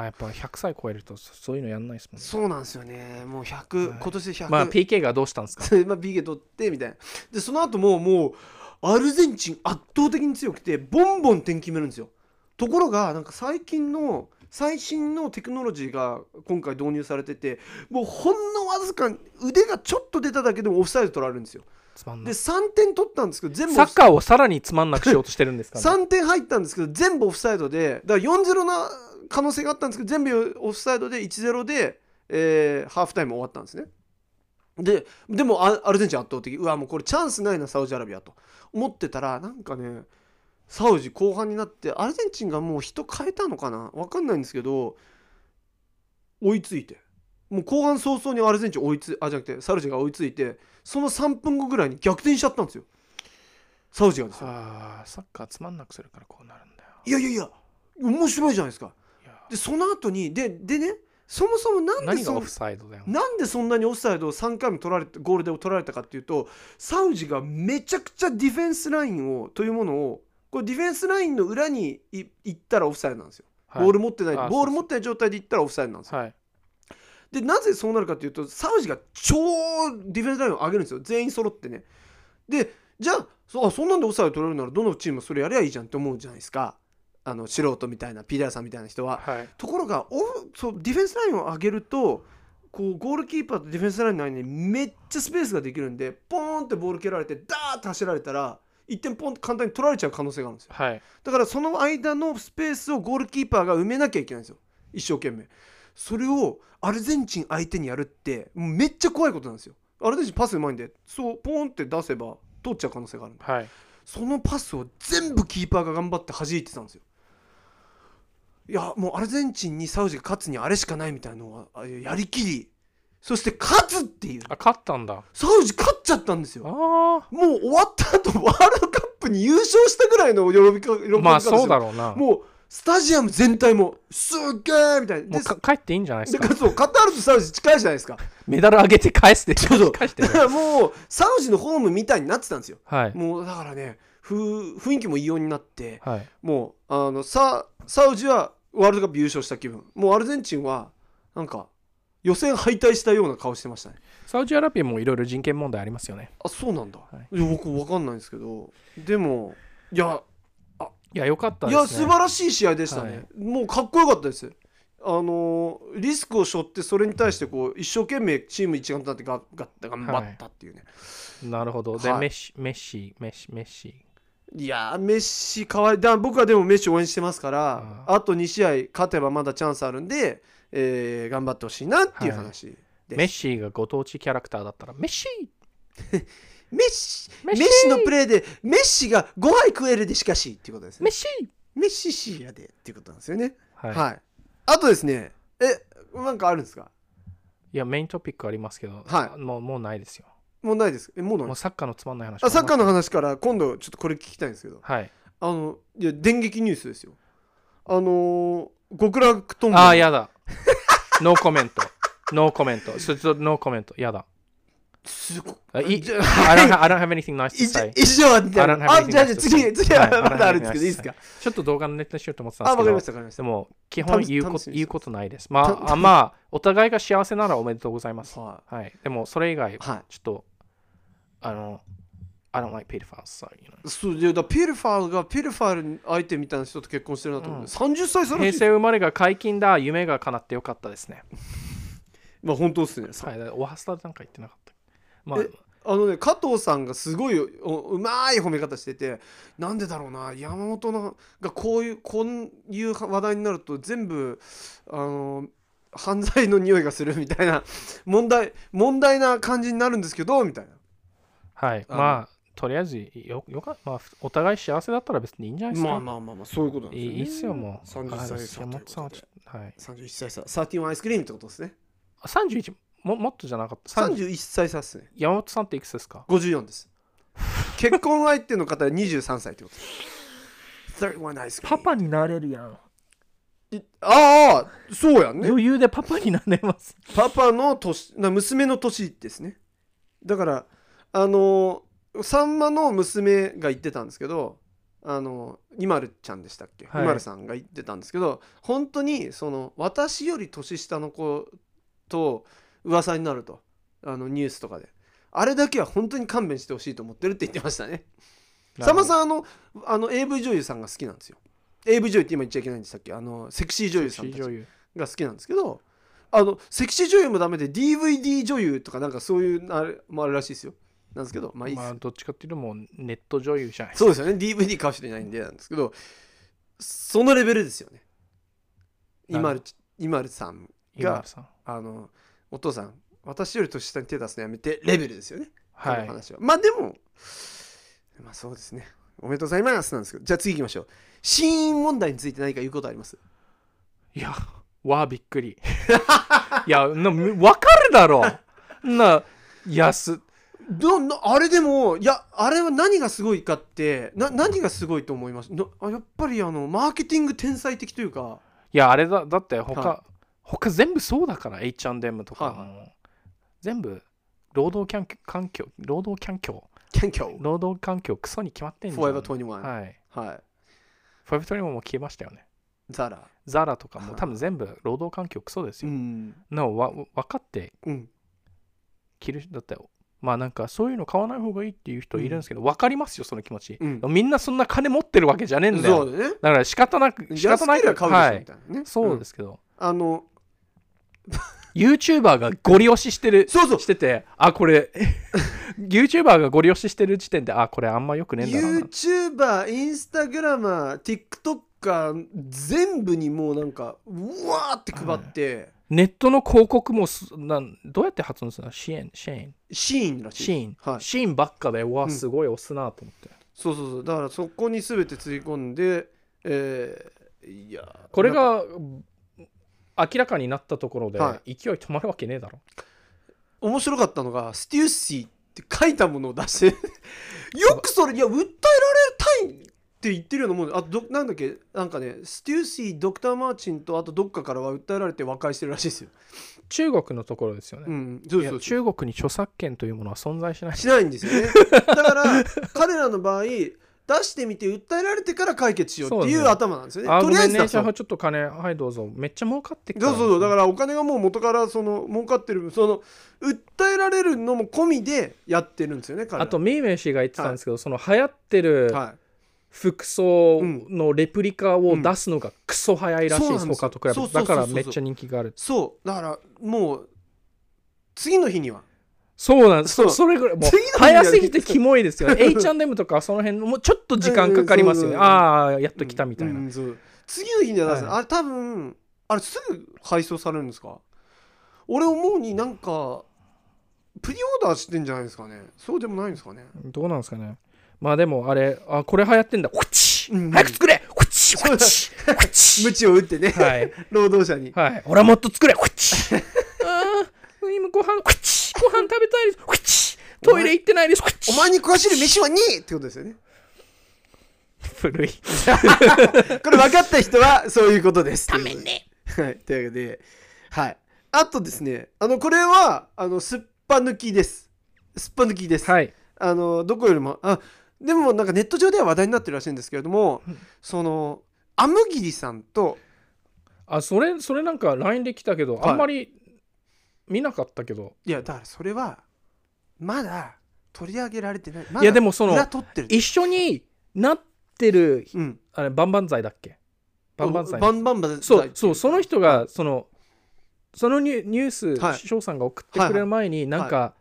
やっぱ100歳超えるとそそういうのやんないですもんね。そうなんですよね。もう100、はい。今年で100まあ PK がどうしたんですか？まあ PK 取ってみたいな。でその後ももうアルゼンチン圧倒的に強くてボンボン点決めるんですよ。ところがなんか最近の最新のテクノロジーが今回導入されててもうほんのわずか腕がちょっと出ただけでもオフサイド取られるんですよ。でつまんない3点取ったんですけど全部サッカーをさらにつまんなくしようとしてるんですかね。3点入ったんですけど全部オフサイドでだから4-0な可能性があったんですけど全部オフサイドで1-0で、えーハーフタイム終わったんですね。ででもアアルゼンチン圧倒的。うわもうこれチャンスないなサウジアラビアと。思ってたらなんかねサウジ後半になってアルゼンチンがもう人変えたのかな？分かんないんですけど追いついてもう後半早々にアルゼンチン追いつあじゃなくてサウジが追いついてその3分後ぐらいに逆転しちゃったんですよ。サウジがですよ。あーサッカーつまんなくするからこうなるんだよ。いやいやいや面白いじゃないですか。でその後にででねそもそもなんでそ何がオフサイドだよ。なんでそんなにオフサイドを3回も取られてゴールで取られたかっていうとサウジがめちゃくちゃディフェンスラインをというものをこれディフェンスラインの裏にい行ったらオフサイドなんですよ、はい。ボール持ってないあボール持ってない状態で行ったらオフサイドなんですよ。はいでなぜそうなるかというとサウジが超ディフェンスラインを上げるんですよ。全員揃ってね。でじゃあそあそんなんでオフサイド取れるならどのチームもそれやりゃいいじゃんって思うじゃないですか。あの素人みたいなピーダーさんみたいな人は。はい。ところがオフそうディフェンスラインを上げるとこうゴールキーパーとディフェンスラインの間にめっちゃスペースができるんでポーンってボール蹴られてダーッて走られたら1点ポンって簡単に取られちゃう可能性があるんですよ。はい。だからその間のスペースをゴールキーパーが埋めなきゃいけないんですよ。一生懸命それをアルゼンチン相手にやるってめっちゃ怖いことなんですよ。アルゼンチンパスうまいんでそうポーンって出せば通っちゃう可能性があるんで。はい。そのパスを全部キーパーが頑張って弾いてたんですよ。いやもうアルゼンチンにサウジが勝つにはあれしかないみたいなのはあやりきり。そして勝つっていう。あ勝ったんだ。サウジ勝っちゃったんですよ。あもう終わった後ワールドカップに優勝したぐらいの喜びか喜びあまあそうだろうな。もうスタジアム全体もすっげーみたいな。でもうか帰っていいんじゃないですか？でそうカタールとサウジ近いじゃないですか。メダル上げて返すでそうそう返してだからもうサウジのホームみたいになってたんですよ。はい。もうだからねふ雰囲気も異様になってはい。もうあのササウジはワールドカップ優勝した気分。もうアルゼンチンはなんか予選敗退したような顔してましたね。サウジアラビアもいろいろ人権問題ありますよね。あそうなんだ、はい。僕わかんないんですけど。でもいやいやよかったいですね。や素晴らしい試合でしたね、はい。もうかっこよかったです。あのーリスクを背負ってそれに対してこう一生懸命チーム一丸となってがが頑張ったっていうね、なるほど。で、はい。メッシメッシメッシメッシ。い、やーメッシかわいい。だ僕はでもメッシ応援してますからああと2試合勝てばまだチャンスあるんで、えー頑張ってほしいなっていう話です、メッシがご当地キャラクターだったらメッシメッシメッシメッシ。のプレーでメッシが5杯食えるでしかしっていうことですね。メッシ。メッシシーやでっていうことなんですよね。はい、はい、あとですねえなんかあるんですか？いやメイントピックありますけど、はい。もうもうないですよ。もうないです。えもうないもうサッカーのつまんない話。あサッカーのの話から今度ちょっとこれ聞きたいんですけど。はい。あのいや電撃ニュースですよ。あのー、極楽とんぼ。ああやだ。ノーコメント。ノーコメント。それとノーコメント。やだすごあい I I don't have anything nice to 以 say 上以上みたいあじゃあ次次ははいまだあるんですけどいいですか？ちょっと動画のネタにしようと思ってたんであすけどわかりましたわかりました。でも基本言うこと言うことないです。まああまあお互いが幸せならおめでとうございます。ははい。でもそれ以外ちょっとあの I don't like pedophiles so, you know いそうでだから pedophile が pedophile 相手みたいな人と結婚してるなと思って、30歳差らしい平成生まれが解禁だ夢が叶ってよかったですね。まあ本当ですね。はいだからオハスタなんか言ってなかったまあ。えあのね加藤さんがすごいおうまい褒め方しててなんでだろうな山本のがこういうこういう話題になると全部あの犯罪の匂いがするみたいな 問題問題な感じになるんですけどみたいな。はい。まあとりあえずよよかまあお互い幸せだったら別にいいんじゃないですか。まあまあまあまあそういうことなんですよ、ね、いいっすよもう。30はい歳差山本さんはということではい。31歳差。31アイスクリームってことですね。あ31ももっとじゃなかった？30 31歳差ですね。山本さんっていくつですか？54です。結婚相手の方は23歳ってこと。です31アイスクリームパパになれるやん。いああそうやんね。余裕でパパになれます。パパの年な娘の年ですね。だからあのさんまの娘が言ってたんですけどあのニマルちゃんでしたっけ、はい。ニマルさんが言ってたんですけど本当にその私より年下の子と噂になると。あのニュースとかで。あれだけは本当に勘弁してほしいと思ってるって言ってましたね。さんまさんあのあの AV 女優さんが好きなんですよ。AV 女優って今言っちゃいけないんでしたっけ？あのセクシー女優さんが好きなんですけどあのセクシー女優もダメで DVD 女優とかなんかそういうあれもあるらしいですよ。なんですけどまあいいっす、まあどっちかっていうともうネット女優じゃないそうですよね。DVD 買う人いないんでなんですけどそのレベルですよね。今る今るさんが今田さん。あのお父さん私より年下に手出すのやめてレベルですよね。こはい。の話は。まあでもまあそうですね。おめでとうございますなんですけど。じゃあ次行きましょう。死因問題について何か言うことあります？いやわあびっくり。いやな分かるだろ。ないやす。どなあれでもいやあれは何がすごいかってな何がすごいと思います？なあやっぱりあのマーケティング天才的というか。いやあれだだって他、は他全部そうだから H&M とかはいも、全部労働環境労働環境。労働環境クソに決まってんじゃん。Forever 21はい、はい。フォーエバー21も消えましたよね。ザラザラとかもはい。多分全部労働環境クソですよ、ん。なおわ分かってうん。着るだってまあなんかそういうの買わない方がいいっていう人いるんですけど、分かりますよその気持ち、うん。みんなそんな金持ってるわけじゃねえんだよ。そうだね。だから仕方なく仕方ない安ければ買うでしょ、はい。みたいなね。そうですすけど、あの YouTuber がゴリ押ししてるそうそう。しててあこれ YouTuber がゴリ押ししてる時点であこれあんまよくねえんだな。YouTuber インスタグラマー TikToker 全部にもうなんかうわーって配って、ネットの広告もすなんどうやって発音するの？シーン？シーン？シーンらしい。シーン、はい。シーンばっかでうわうん。すごい押すなと思って、そうそうそう。だからそこに全てつぎ込んでえーいやこれが明らかになったところで、は勢い止まるわけねえだろ。面白かったのがステューシーって書いたものを出して よくそれいや訴えられたいっって言ってるようなもんであとどなんだっけなんかねステューシードクター・マーチンとあとどっかからは訴えられて和解してるらしいですよ。中国のところですよね、うん、そうそう中国に著作権というものは存在しない。しないんですよね。だから彼らの場合出してみて訴えられてから解決しようっていう頭なんですよね。あとりあえずねちょっと金はいどうぞめっちゃ儲かってそうそうそうだからお金がもう元からその儲かってるその訴えられるのも込みでやってるんですよねあとミーメイ氏が言ってたんですけど、その流行ってるはい。服装のレプリカを出すのがクソ早いらしいです、ん他と比べて。だからめっちゃ人気がある。そう。だからもう次の日にはそうなんです。それぐらいもう早すぎてキモいですよね。H&M とかその辺もうちょっと時間かかりますよね、ああやっと来たみたいな、次の日には出す、はい。あれ多分あれすぐ配送されるんですか？俺思うになんかプリオーダーしてんじゃないですかね。そうでもないんですかね。どうなんですかね。まあでもあれあこれ流行ってんだ。こっち、早く作れ。こっち。こっち。こっち。鞭 を打ってね、はい。労働者に。はい。俺はもっと作れ。こっち。あ あ今ご飯こっちご飯食べたいです。こっちトイレ行ってないです。こっちお前に食わしる飯はねえってことですよね。古い。これ分かった人はそういうことです。ためねはい。というわけではい。あとですねあのこれはあのすっぱ抜きです。すっぱ抜きです、はい。あのどこよりも。あでもなんかネット上では話題になってるらしいんですけれども、うん。そのアムギリさんとあそれそれなんか LINE で来たけど、はい。あんまり見なかったけど。いやだからそれはまだ取り上げられてない、まだいやでもその一緒になってるうん。あれバンバン剤だっけ？バンバン剤バンバンバンそうそうその人がそのそのニュニュースはい。翔、さんが送ってくれる前になんか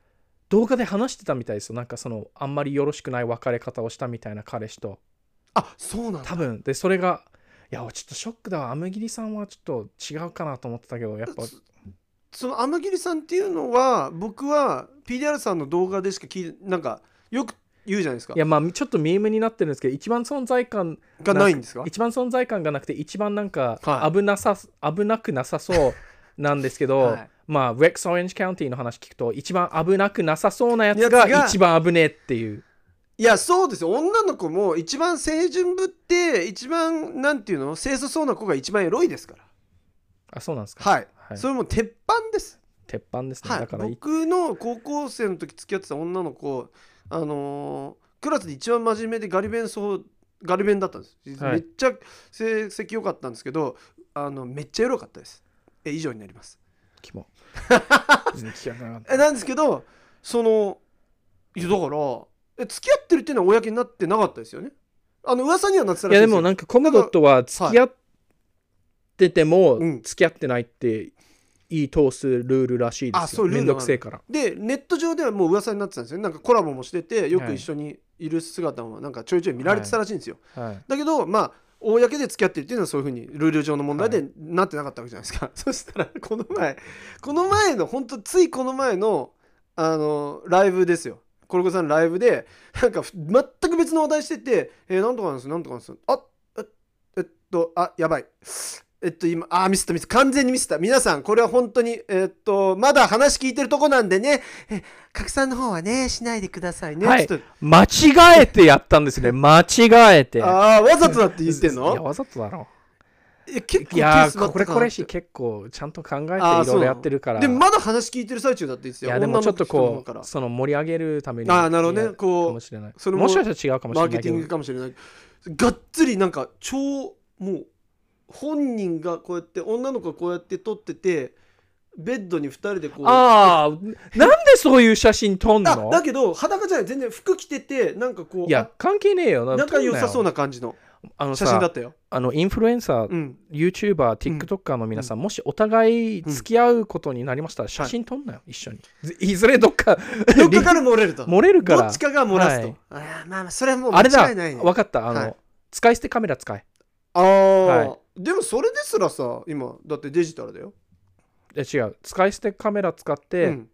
動画で話してたみたいですよ。なんかそのあんまりよろしくない別れ方をしたみたいな彼氏と。あそうなんだ。多分。でそれがいやちょっとショックだわ。アムギリさんはちょっと違うかなと思ってたけどやっぱそのアムギリさんっていうのは僕は PDR さんの動画でしか聞いなんかよく言うじゃないですか。いやまあちょっとミームになってるんですけど一番存在感がないんですか？一番存在感がなくて一番なんかはい。危なさ、危なくなさそうなんですけど、はい。まあ Rex Orange County の話聞くと一番危なくなさそうなやつが一番危ねえっていう。いやそうですよ。女の子も一番清純ぶって一番なんていうの？清楚そうな子が一番エロいですから。あそうなんですか？はい、はい。それも鉄板です。鉄板ですね、はい。だからい僕の高校生の時付き合ってた女の子あのークラスで一番真面目でガリ勉そうガリ勉だったんです、はい。めっちゃ成績良かったんですけどあのめっちゃエロかったです。え以上になります。キモ。えなんですけどそのいやだからえ付き合ってるっていうのは公になってなかったですよね。あの噂にはなってたらしいですいやでもなんかコムドットは付き合っててもうん。付き合ってないって言い通すルールらしいですよ。うルールがどくせえから。でネット上ではもう噂になってたんですよ。ねなんかコラボもしててよく一緒にいる姿もなんかちょいちょい見られてたらしいんですよ、はいだけどまあ公で付き合ってるっていうのはそういうふうにルール上の問題でなってなかったわけじゃないですか、そしたらこの前この前の本当ついこの前のあのライブですよ。コルコさんのライブでなんか全く別の話題してて「えー、なんとかなんですなんとかなんです。あええっとあやばいえっと今あミスったミスった。完全にミスった。皆さんこれは本当にえっとまだ話聞いてるとこなんでね。え拡散の方はねしないでくださいね、はい。間違えてやったんですね。間違えて。ああわざとだって言ってんいやのわざとだろ。いや結構いやこれこれしし結構ちゃんと考えていろいろやってるから。でもまだ話聞いてる最中だって言ってたよ。いやでもちょっとこうその盛り上げるためにあーなるほどね。こうかもしれない。それももしかしたら違うかもしマーケティングかもしれない。がっつりなんか超もう本人がこうやって女の子がこうやって撮っててベッドに2人でこうああなんでそういう写真撮んあのだけど裸じゃない全然服着ててなんかこういや関係ねえよあ仲良さそうなな感じのあの写真ださったよ。あのインフルエンサー、うん。YouTuber、TikToker の皆さん、もしお互い付き合うことになりましたら、写真撮んなよ、一緒に。ずいずれどっかどっかから漏れると。漏れるから。どっちかが漏らすと、はい。あーまあまあそれはもうあれだ、間違いないね。分かった。あの、はい。使い捨てカメラ使え。ああ、はでもそれですらさ今だってデジタルだよ、いや違う、使い捨てカメラ使って、うん。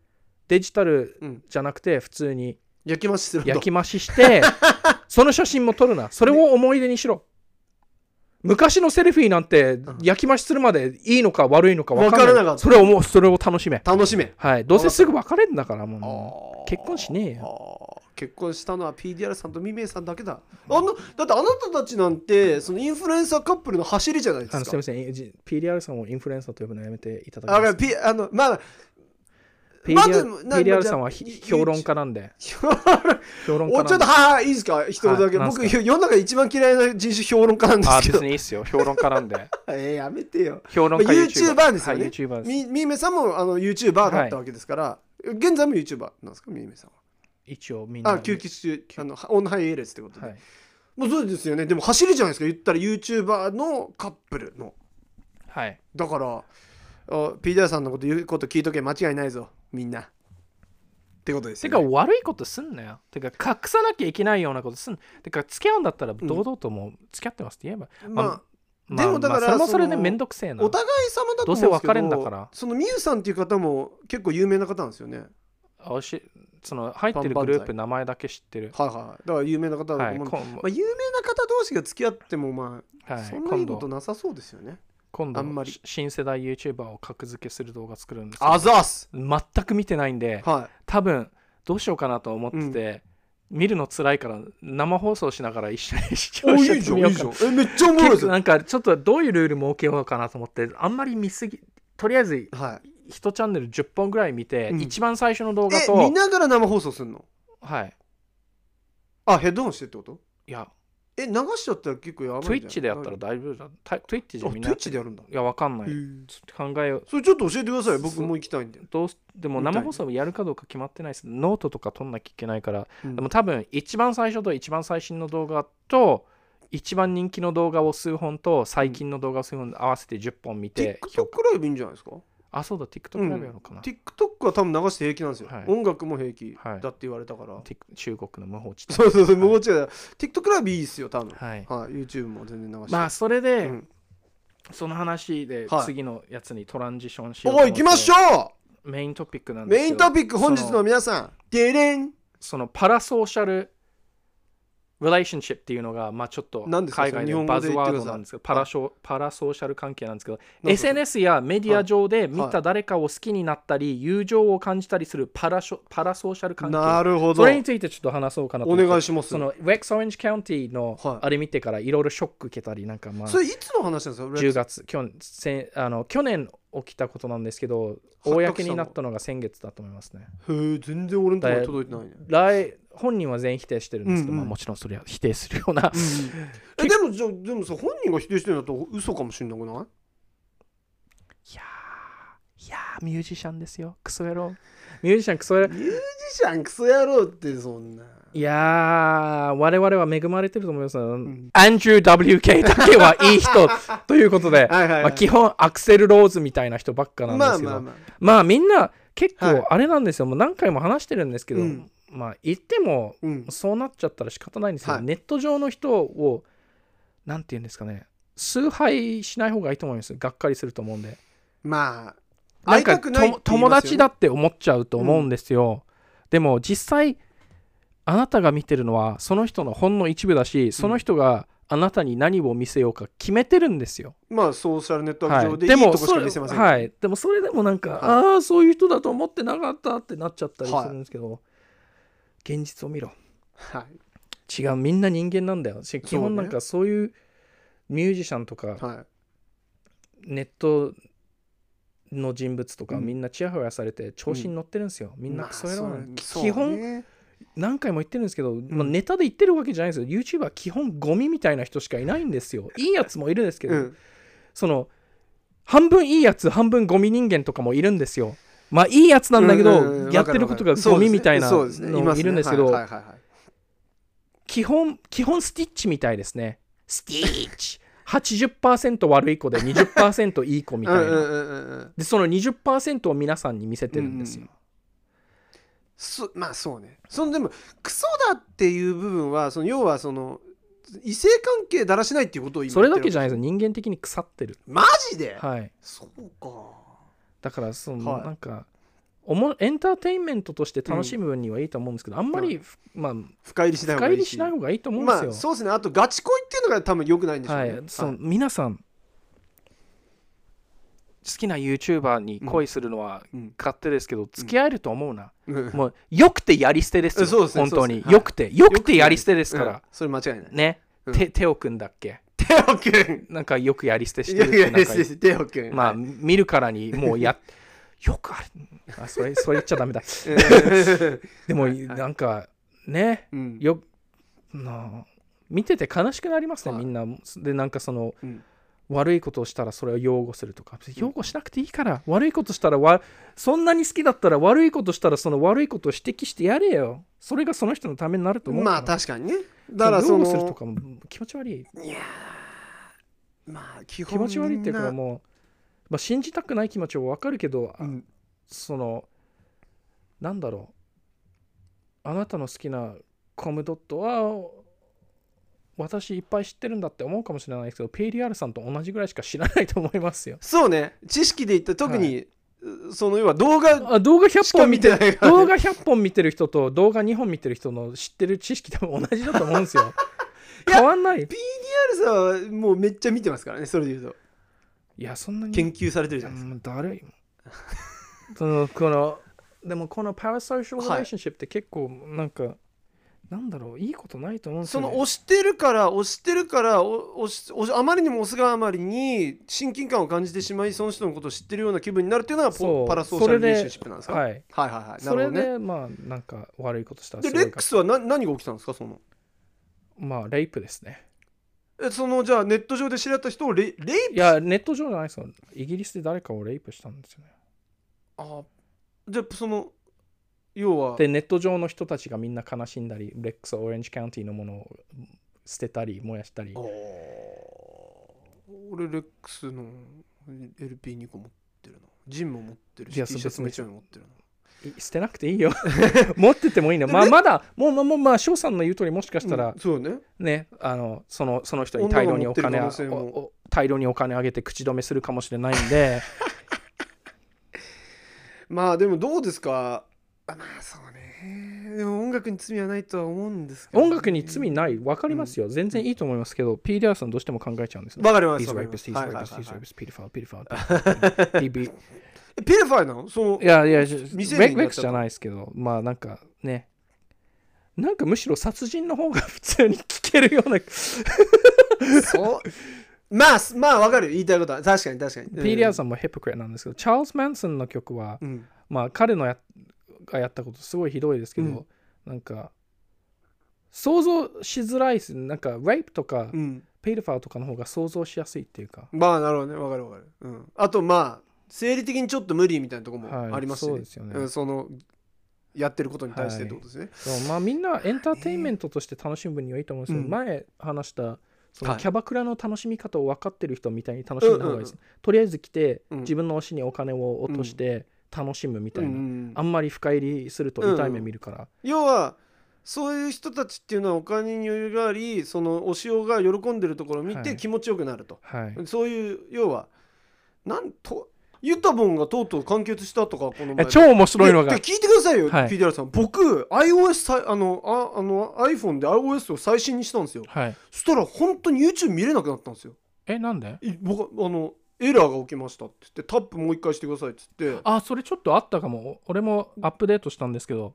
デジタルうん、じゃなくて、普通に。焼き増しすると焼き増しして、その写真も撮るな。それを思い出にしろ。昔のセルフィーなんてん。焼き増しするまでいいのか悪いのか分からなかった。それをもうそれを楽しめ。楽しめ。はい。どうせすぐ別れるんだからもう。結婚しねえよ。よ結婚したのは PDR さんとミメイさんだけだ。あのだってあなたたちなんてそのインフルエンサーカップルの走りじゃないですか。すみません、じ PDR さんをインフルエンサーと呼ぶのやめていただきます。あのまあ PDR, さんはひ 評論家なんで、評論家おちょっと。ははいいいですか一人だけ、僕世の中で一番嫌いな人種評論家なんであ、すけど。別にいいっすよ。評論家なんで。えー、やめてよ。評論家まあ YouTuber ですよね。はい、YouTuber です。みみめさんもあの YouTuber だったわけですから、現在も YouTuber なんですか？みめさんは。一応みんな。あ休憩中あのオンハイエーレスってことで、はい。もうそうですよね。でも走りじゃないですか？言ったら YouTuber のカップルの。はい。だからあ PDR さんのこと言うこと聞いとけ。間違いないぞみんなってことですてよ、ね、か悪いことすんなよ。てか隠さなきゃいけないようなことすん。てか付き合うんだったら堂々ともう付き合ってますって言えば。まあ、まあでもだからまあそれもそれでそのめんどくせえなお。互い様だと思うんですけどどうせ別れんだからそのみゆさんっていう方も結構有名な方なんですよねおしその入ってるグループ名前だけ知ってる。はいはいだから有名な方だとはい。思うんで、こんまあ、有名な方同士が付き合ってもまあ、はいそんなことなさそうですよね今度あんまり。し新世代 YouTuber を格付けする動画作るんですよ。ざっす。全く見てないんでは多分どうしようかなと思ってて、見るの辛いから生放送しながら一緒に視聴者いじゃんいいじゃん。えめっちゃおもろいなんかちょっとどういうルール設けようかなと思ってあんまり見すぎとりあえずはい。1チャンネル10本ぐらい見て、うん。一番最初の動画えと見ながら生放送するの？はい。あヘッドホンしてってこと？いやえ流しちゃったら結構やばいじゃん。Twitch でやったら大丈夫だた Twitch であみんな。Twitch でやるんだ。いやわかんない。考えよう。それちょっと教えてください。僕も行きたいんで。どうすでも生放送やるかどうか決まってないです。ノートとか取んなきゃいけないから、うん。でも多分一番最初と一番最新の動画と一番人気の動画を数本と最近の動画を数本合わせて10本見て、TikTok ライブいいんじゃないですか？あそうだ TikTok ライブやろうかな、TikTok は多分流して平気なんですよ、はい。音楽も平気はい。だって言われたから、Tik- 中国の無法地帯。そうそうそうもう違う TikTok ライブいいっすよ多分。はい。はい、YouTube も全然流して。まあそれで、うん。その話ではい。次のやつにトランジションしようおい行きましょメイントピックなんうですメイントピック本日の皆さん。デレン。そのパラソーシャル relationship っていうのが、まあ、ちょっと海外それ日本語でバズワードなんですけどパラショパラソーシャル関係なんですけど SNS やメディア上で見はいた誰かを好きになったり友情を感じたりするパラショパラソーシャル関係。なるほど。それについてちょっと話そうかなとお願いします。その Rex Orange County のはい。あれ見てからいろいろショック受けたりなんかまあ。それいつの話なんですか？10月去年せあの去年起きたことなんですけど公になったのが先月だと思いますね。へえ全然俺のところに届いてないね、来本人は全員否定してるんですけど、うんうん。まあ、もちろんそれは否定するような。えでもじゃあでもさ本人が否定してるんだと嘘かもしれなくない？いやー、いやー、ミュージシャンですよ。クソ野郎。ミュージシャンクソ野郎。ミュージシャンクソ野郎ってそんな。いやー、我々は恵まれてると思います。ん。アンドリュー WK だけはいい人ということで、はいはいはい。まあ、基本アクセル・ローズみたいな人ばっかなんですけど、まあまあまあ。まあみんな結はい。構あれなんですよ。もう何回も話してるんですけど、うんまあ言ってもうん。そうなっちゃったら仕方ないんですけど、はい。ネット上の人を、なんて言うんですかね、崇拝しない方がいいと思います。がっかりすると思うんで。まあなんか友達だって思っちゃうと思うんですよ、でも実際あなたが見てるのはその人のほんの一部だしその人があなたに何を見せようか決めてるんですよ、まあソーシャルネットワーはい、ク上でい。いとこしか見せませんはい、でもそれでもなんか、はい。ああそういう人だと思ってなかったってなっちゃったりするんですけど、現実を見ろ。はい。違うみんな人間なんだよ。し基本なんかそういうミュージシャンとかはい。ネットの人物とかうん。みんなチヤホヤされて調子に乗ってるんですよ、みんなまあクソ野郎なのそう基本ね何回も言ってるんですけど、まあ、ネタで言ってるわけじゃないですよ。YouTuber は基本ゴミみたいな人しかいないんですよ。いいやつもいるんですけど、うん。その半分いいやつ半分ゴミ人間とかもいるんですよまあいいやつなんだけど、やってることがゴミみたいなのいるんですけど、基本基本スティッチみたいですね。スティッチ。80%悪い子で20%いい子みたいな、でその20%を皆さんに見せてるんですよ、うん。そまあそうね。そのでもクソだっていう部分はその要はその異性関係だらしないっていうことを今それだけじゃゃないです。人間的に腐ってる。マジで、はい。そうかだからその、はい。なんかおもエンターテインメントとして楽しむ分にはいいと思うんですけど、あんまり、まあ深入りしない方がいいし。しない方がいいと思うんですよ、まあそうですね。あとガチ恋っていうのが多分良くないんでしょうね、はい、その皆さんきな YouTuber に恋するのはうん。勝手ですけど、付き合えると思うな、うん。もうよくてやり捨てですよ。そうですね。本当に、そうですねよくてよくてやり捨てですから、うん。それ間違いない。ね、うん。てテオくんだっけテオくんなんかよくやり捨てしいてるてなんかテオくんまあ見るからにもうや よくある。あそれそれ言っちゃダメだ。でもなんかねうん。よなあ見てて悲しくなりますね、はい。みんな。でなんかその、うん悪いことをしたらそれを擁護するとか。擁護しなくていいから、悪いことしたらわそんなに好きだったら悪いことしたらその悪いことを指摘してやれよ。それがその人のためになると思うまあ確かにね。だからそ擁護するとのかも気持ち悪い。いやーまあ基本気持ち悪いっていうかもう、まあ、信じたくない気持ちは分かるけど、あうん。そのなんだろう。あなたの好きなコムドットは私いっぱい知ってるんだって思うかもしれないですけど PDR さんと同じぐらいしか知らないと思いますよ。そうね。知識で言ったら特に、その要は動画あ動画100本見てない動画100本見てる人と動画2本見てる人の知ってる知識多分同じだと思うんですよ。変わんない。PDR さんはもうめっちゃ見てますからねそれで言うと。いやそんなに研究されてるじゃないですか、うんだるいそのこのでもこのパラソーシャルリレはい。ーションシップって結構なんか、なんだろういいことないと思うんですよ、ね、その押してるから押してるからお押し押しあまりにも押すがあまりに親近感を感じてしまいその人のことを知ってるような気分になるっていうのがポパラソーシャルリレーションシップなんですか？はいはいはいはい。なそれるほどね。でまあなんか悪いことしたらでレックスはな何が起きたんですかその？まあレイプですね。えそのじゃあネット上で知り合った人をレレイプいやネット上じゃないですよ。イギリスで誰かをレイプしたんですよね。あじゃあその要はでネット上の人たちがみんな悲しんだりレックスオレンジカウンティのものを捨てたり燃やしたり。俺レックスの LP2 個持ってるな。ジンも持ってるしいや T シャツも別に。一枚持ってるな。い捨てなくていいよ。持っててもいいの。まあまだもうまあまあ翔さんの言う通りもしかしたらうんそうね。ね、あのそのその人に大量にお金あ女が持ってる可能性も。おお大量にお金あげて口止めするかもしれないんで。まあでもどうですか？あまあそうね。でも音楽に罪はないとは思うんですけどね、音楽に罪ない。分かりますよ、全然いいと思いますけど PDR さんどうしても考えちゃうんですよ。わかります He's わかります rapist, he's はいはいはい rapist, はい he's rapist, pedophile, pedophile, PB えピレファイなの？そのいやいや、未成レ年になっちゃったレックスじゃないですけど、まあなんかね、なんかむしろ殺人の方が普通に聞けるような、そう？まあすまあわかる。言いたいことは。確かに確かに。PDR さんもヒポクレなんですけど、チャールズ・マンソンの曲は、うん。まあ彼のやがやったことすごいひどいですけど、うん。なんか想像しづらいですなんかレイプとか、うん。ペイドファーとかの方が想像しやすいっていうか。まあなるほどね。わかるわかる、うん、あとまあ生理的にちょっと無理みたいなとこもありますし、そうですよね。んそのやってることに対してってことですね、そうまあみんなエンターテインメントとして楽しむ分にはいいと思うんですけど、うん前話したそのはい。キャバクラの楽しみ方を分かってる人みたいに楽しんだ方がいいです、うんとりあえず来て、うん。自分の推しにお金を落として楽しむみたいな、うんあんまり深入りすると痛い目見るから、要はそういう人たちっていうのはお金に余裕がありそのお塩が喜んでるところを見はい。て気持ちよくなると、はい。そういう要はなんとユタボンがとうとう完結したとかこの前。え超面白いのが。聞いてくださいよ、はい。PDR さん。僕 iOS あのああの iPhone で iOS を最新にしたんですよ。はい。そしたら本当に YouTube 見れなくなったんですよ。えなんで？い僕あのエラーが起きましたって言ってタップもう一回してくださいって言って。あそれちょっとあったかも。俺もアップデートしたんですけど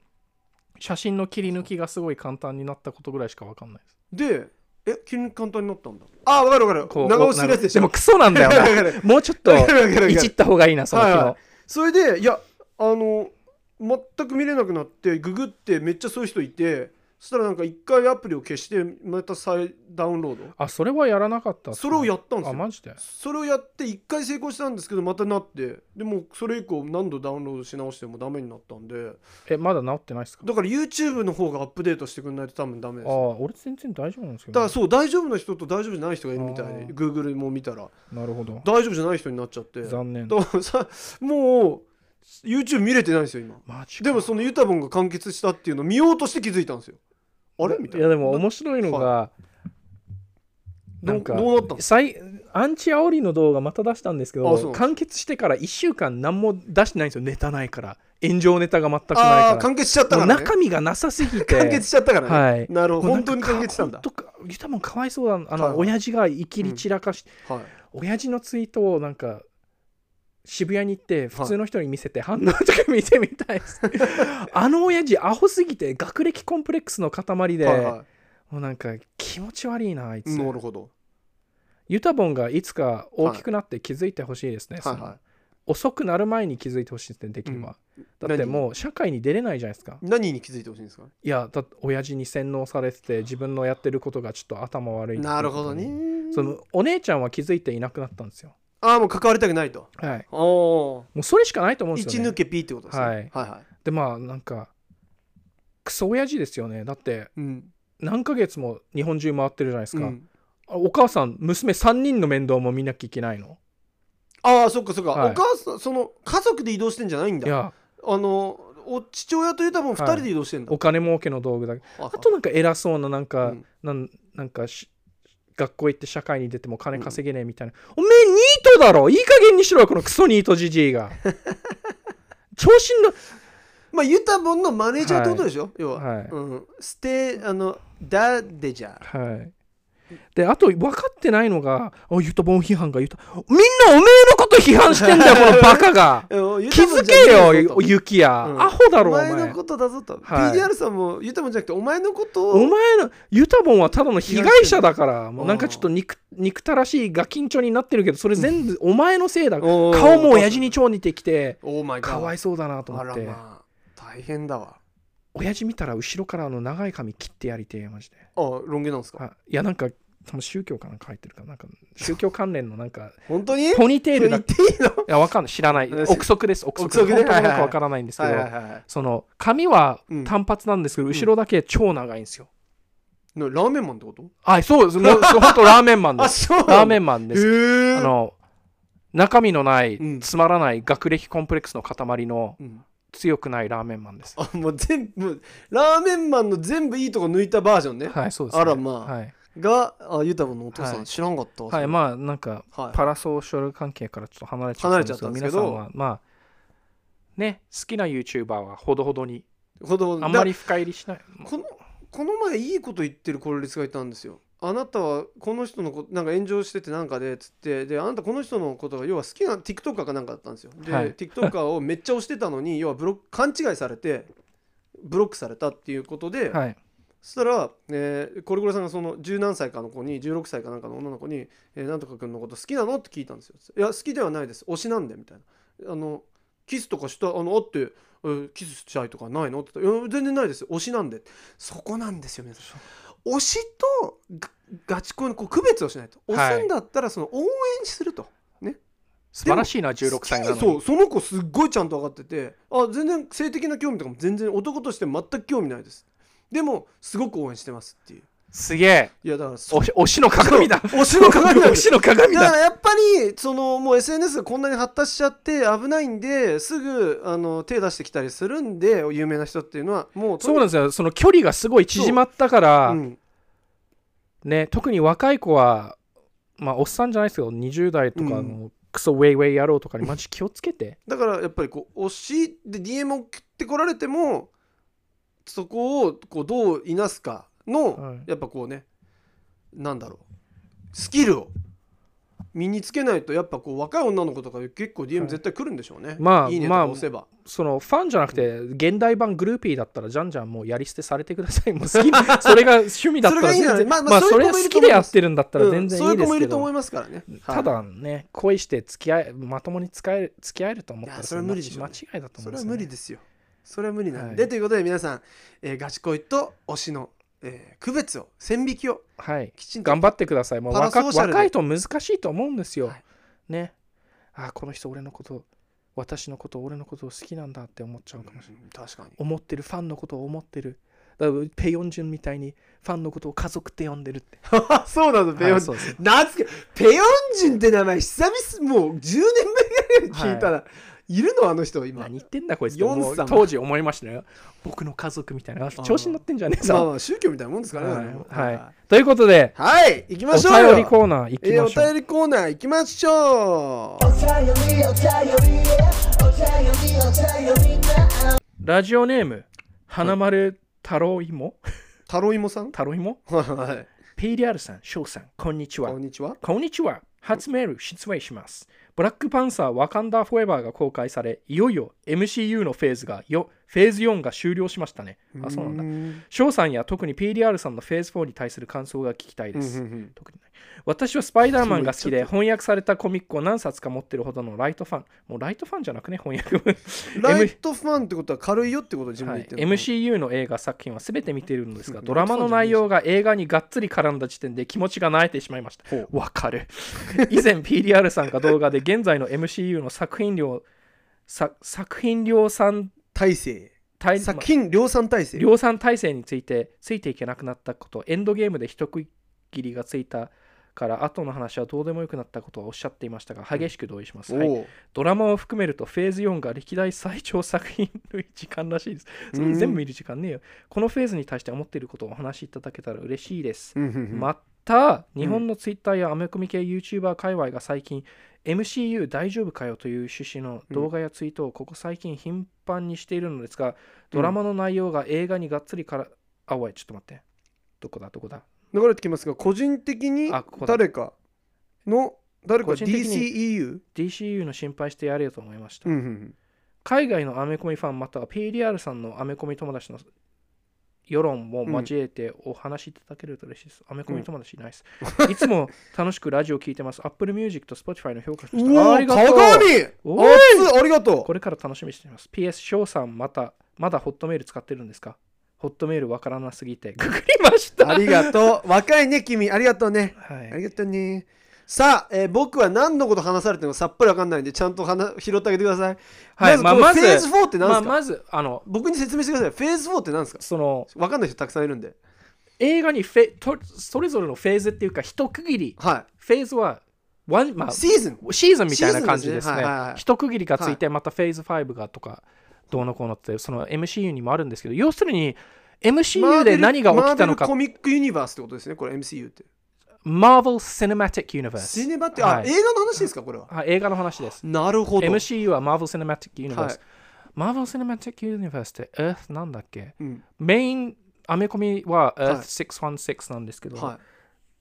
写真の切り抜きがすごい簡単になったことぐらいしか分かんないです。でえ急に簡単になったんだ？あ分かる分かる。長押しす。るやつでしょでもクソなんだよな。もうちょっといじった方がいいなその機能、はいはい。それでいやあの全く見れなくなってググってめっちゃそういう人いてそしたらなんか一回アプリを消してまた再ダウンロード？あそれはやらなかったっそれをやったんですよ。あマジで？それをやって一回成功したんですけどまたなって。でもそれ以降何度ダウンロードし直してもダメになったんで。えまだ治ってないっすか？だから YouTube の方がアップデートしてくんないと多分ダメです。ああ俺全然大丈夫なんですけだからど、そう大丈夫な人と大丈夫じゃない人がいるみたいで Google も見たら。なるほど。大丈夫じゃない人になっちゃって。だか残念らさもう YouTube 見れてないんですよ今。マジか。でもそのユタボンが完結したっていうのを見ようとして気づいたんですよ。あれ？みたいな。やでも面白いのが、なんかどどうなったんです再アンチ煽りの動画また出したんですけどあそう。完結してから1週間何も出してないんですよ。ネタないから。炎上ネタが全くないあから。あ完結しちゃったもうからね。中身がなさすぎて。完結しちゃったからね、はい。なるほど。本当に完結したんだ。ユタもかわいそうだ。あの、はいはい。親父が生きり散らかし、はい。親父のツイートをなんか渋谷に行って普通の人に見せて反応とか見てみたいです。あの親父アホすぎて学歴コンプレックスの塊で、はいはもうなんか気持ち悪いなあいつ。い、なるほど。ユタボンがいつか大きくなって気づいてほしいですね、そのはい。は遅くなる前に気づいてほしいですねできれば、だってもう社会に出れないじゃないですか。い何に気づいてほしいんですか？いやだって親父に洗脳されてて自分のやってることがちょっと頭悪いなるほどね。そのお姉ちゃんは気づいていなくなったんですよああもう関わりたくないと。はい。おおもうそれしかないと思うんですよ、ね、一抜け P ってことですね。はい。はいはでまあなんかクソ親父ですよね。だっていうん。何ヶ月も日本中回ってるじゃないですか、うん。あお母さん娘3人の面倒も見なきゃいけないの？ああそっかそっか、はい。お母さんその家族で移動してんじゃないんだ。いや。あのお父親という多分2人で移動してんだ、お金儲けの道具だけ。ああとなんか偉そうななんか、うん。なんなんかし学校行って社会に出ても金稼げねえみたいな、おめえニートだろ！いい加減にしろよこのクソニートじじいが。調子のまあユタボンのマネージャーってことでしょ、要は、はい。うん、ステあのダデジャー。はい。であと分かってないのが「あユタボン批判が言った。みんなおめえと批判してんだよ このバカが。気づけよユキヤ、うん。アホだろおお前前のことだぞと、はい。PDR さんもユタボンじゃなくてお前のことを。お前のユタボンはただの被害者だからもうなんかちょっと憎憎たらしいガキンチョになってるけどそれ全部お前のせいだ顔も親父に超似てきてかわいそうだなと思ってまあ大変だわ親父見たら後ろからあの長い髪切ってやりてえマジであロン毛なんですかあいやなんか多分宗教かなんか入ってるからなんか宗教関連のなんか 本当に？ポニーテールだ言っていやわかんない。知らない。うん憶測です。憶測。憶測ねはいはい本当かどうかわからないんですけど、はいはいはい。その髪はうん。単発なんですけど、後ろだけ超長いんですよ、なラーメンマンってこと？あそうです本当ラーメンマンです。ラーメンンマンです。あの中身のない、うん。つまらない学歴コンプレックスの塊のうん。強くないラーメンマンです。あもう全部ラーメンマンの全部いいとこ抜いたバージョンね、はい、そうです、ね。あらまあ。はい、があユタボンのお父さん、はい。知らんかったわはい、まあなんか、はい。パラソーシャル関係からちょっと離れちゃったんですけど、離れちゃったんですけど皆さんは。まあね、好きな YouTuber はほどほどに、ほどあんまり深入りしない。このこの前いいこと言ってるコロリスがいたんですよ。あなたはこの人のことなんか炎上しててなんかでつって。であなたこの人のことが要は好きな TikToker かなんかだったんですよ。で、はい。TikToker をめっちゃ推してたのに要はブロック勘違いされてブロックされたっていうことで、はい。そしたら、えーコリコリさんがその十何歳かの子に16歳かなんかの女の子に「えーなんとか君のこと好きなの?」って聞いたんですよ。いや好きではないです。推しなんでみたいな。あのキスとかしたあのあって、えーキスしたいとかないのって言った全然ないです。推しなんで。そこなんですよ皆さん。推しとガガチ恋のこう区別をしないと。はい。推すんだったらその応援すると、素晴らしいな、16歳なのに。そうその子すっごいちゃんと分かっててあ全然性的な興味とかも全然男として全く興味ないですでもすごく応援してますっていうすげえ。いやだからそ推し推しの鏡だ。推しの鏡なん推しの鏡だ かだ。らやっぱりそのもう SNS がこんなに発達しちゃって危ないんですぐあの手出してきたりするんで有名な人っていうのはもうそうなんですよ。その距離がすごい縮まったから、うんね、特に若い子は、まあ、おっさんじゃないですけど、20代とかの、うんクソウェイウェイ野郎とかにマジ気をつけて。だからやっぱりこう推しで DM を送ってこられてもそこをこうどういなすかの、はい。やっぱこうねなんだろうスキルを身につけないとやっぱこう若い女の子とか結構 DM 絶対来るんでしょうね、まあいいねとまあか押せば、そのファンじゃなくて、現代版グルーピーだったら、じゃんじゃんもうやり捨てされてください。もう好き。それが趣味だったらそれがいいんじゃない全然、まあまあまあ、それそういう子もいる好きでやってるんだったらうん全然そういう子いいですけど、もいると思いますからね、ただね、恋して付き合え、まともに使える付き合えると思ったら、それは無理でしょうね。間違いだと思そうんですよ、ね。無理ですよそれは無理なんで、はいということで皆さん、えーガチ恋と推しの、えー区別を線引きをはい。きちんと頑張ってください。もう若若いと難しいと思うんですよ。はいね。あ、この人俺のこと、私のこと、俺のことを好きなんだって思っちゃうかもしれない。うん確かに思ってる、ファンのことを思ってる。だからペヨンジュンみたいにファンのことを家族って呼んでるって。そうなのペヨンジュン懐かペヨンジュンって名前久々もう10年目ぐらいに聞いたら、い、るのあの人今何言ってんだこいつ当時思いましたよ。僕の家族みたいな。調子に乗ってんじゃねえぞ。まあまあ宗教みたいなもんですからねはいはいということで、はい行きまおしょうよ便りコーナー行きえーましょう。お便りコーナー行きましょうラジオネーム、花丸太郎芋タロイモさん？太郎芋？はい ?PDR さん、翔さん、こんにちはこん。にちはこんにちは。初メール、失礼します。ブラックパンサーワカンダーフォーエバーが公開され、いよいよ MCU のフェーズがよ、フェーズ4が終了しましたね。あ、そうなんだ。ん翔さんや特に PDR さんのフェーズ4に対する感想が聞きたいです。うんうんうん特に私はスパイダーマンが好きで翻訳されたコミックを何冊か持ってるほどのライトファン。もうライトファンじゃなくね、翻訳。ライトファンってことは軽いよってことを自分はいで言ってるの MCU の映画作品は全て見ているのですが、うんドラマの内容が映画にがっつり絡んだ時点で気持ちが慣れてしまいましたほ。わかる。以前 PDR さんが動画で現在の MCU の作品量、さ作品量産体制体作品量産体制。量産体制についてついていけなくなったこと、エンドゲームで一区切りがついたから後の話はどうでもよくなったことはおっしゃっていましたが、激しく同意します。はいおうドラマを含めるとフェーズ4が歴代最長作品の時間らしいです。全部見る時間ねえよ。このフェーズに対して思っていることをお話しいただけたら嬉しいです。うんうんうんまた、日本のツイッターやアメコミ系 YouTuber 界隈が最近、MCU 大丈夫かよという趣旨の動画やツイートをここ最近頻繁にしているのですが、ドラマの内容が映画にがっつりから、あ、おい、ちょっと待って。どこだ、どこだ？流れてきますが個人的にあここだ誰かの誰か個人的に DCEU? DCU の心配してやれよと思いました。うんうんうん海外のアメコミファンまたは PDR さんのアメコミ友達の世論を交えてお話しいただけると嬉しいです。アメコミ友達いないです。いつも楽しくラジオ聞いてます。Apple Music と Spotify の評価しました。うわありがとう鏡おい熱いありがとこれから楽しみにしています。PS、翔さんまた、まだホットメール使ってるんですか？ホットメールわからなすぎて、ググりました。うありがとう。若いね君。ありがとうね。はい。ありがとうね。さあ、えー僕は何のこと話されてるのかさっぱりわかんないんでちゃんと話拾ってあげてください。はい。まずまずこのフェーズ4って何ですか、まあ、まず、あの、僕に説明してください。フェーズ4って何ですか？その、わかんない人たくさんいるんで。映画にフェとそれぞれのフェーズっていうか、一区切り、はフェーズは、ワンまあい、シーズン。シーズンみたいな感じですね。すね。はいはいはい。一区切りがついて、またフェーズ5がとか、どうのこうのって、その MCU にもあるんですけど、要するに、MCU で何が起きたのか。マーベルコ、ミックユニバースってことですねこれ MCU って。Marvel Cinematic Universe シ。ネマって、はい。あ映画の話ですかこれは。あ映画の話です。なるほど、MCU は Marvel Cinematic Universe。はい。Marvel Cinematic Universe って Earth なんだっけ？うん。メインアメコミははい。Earth616 なんですけど、はい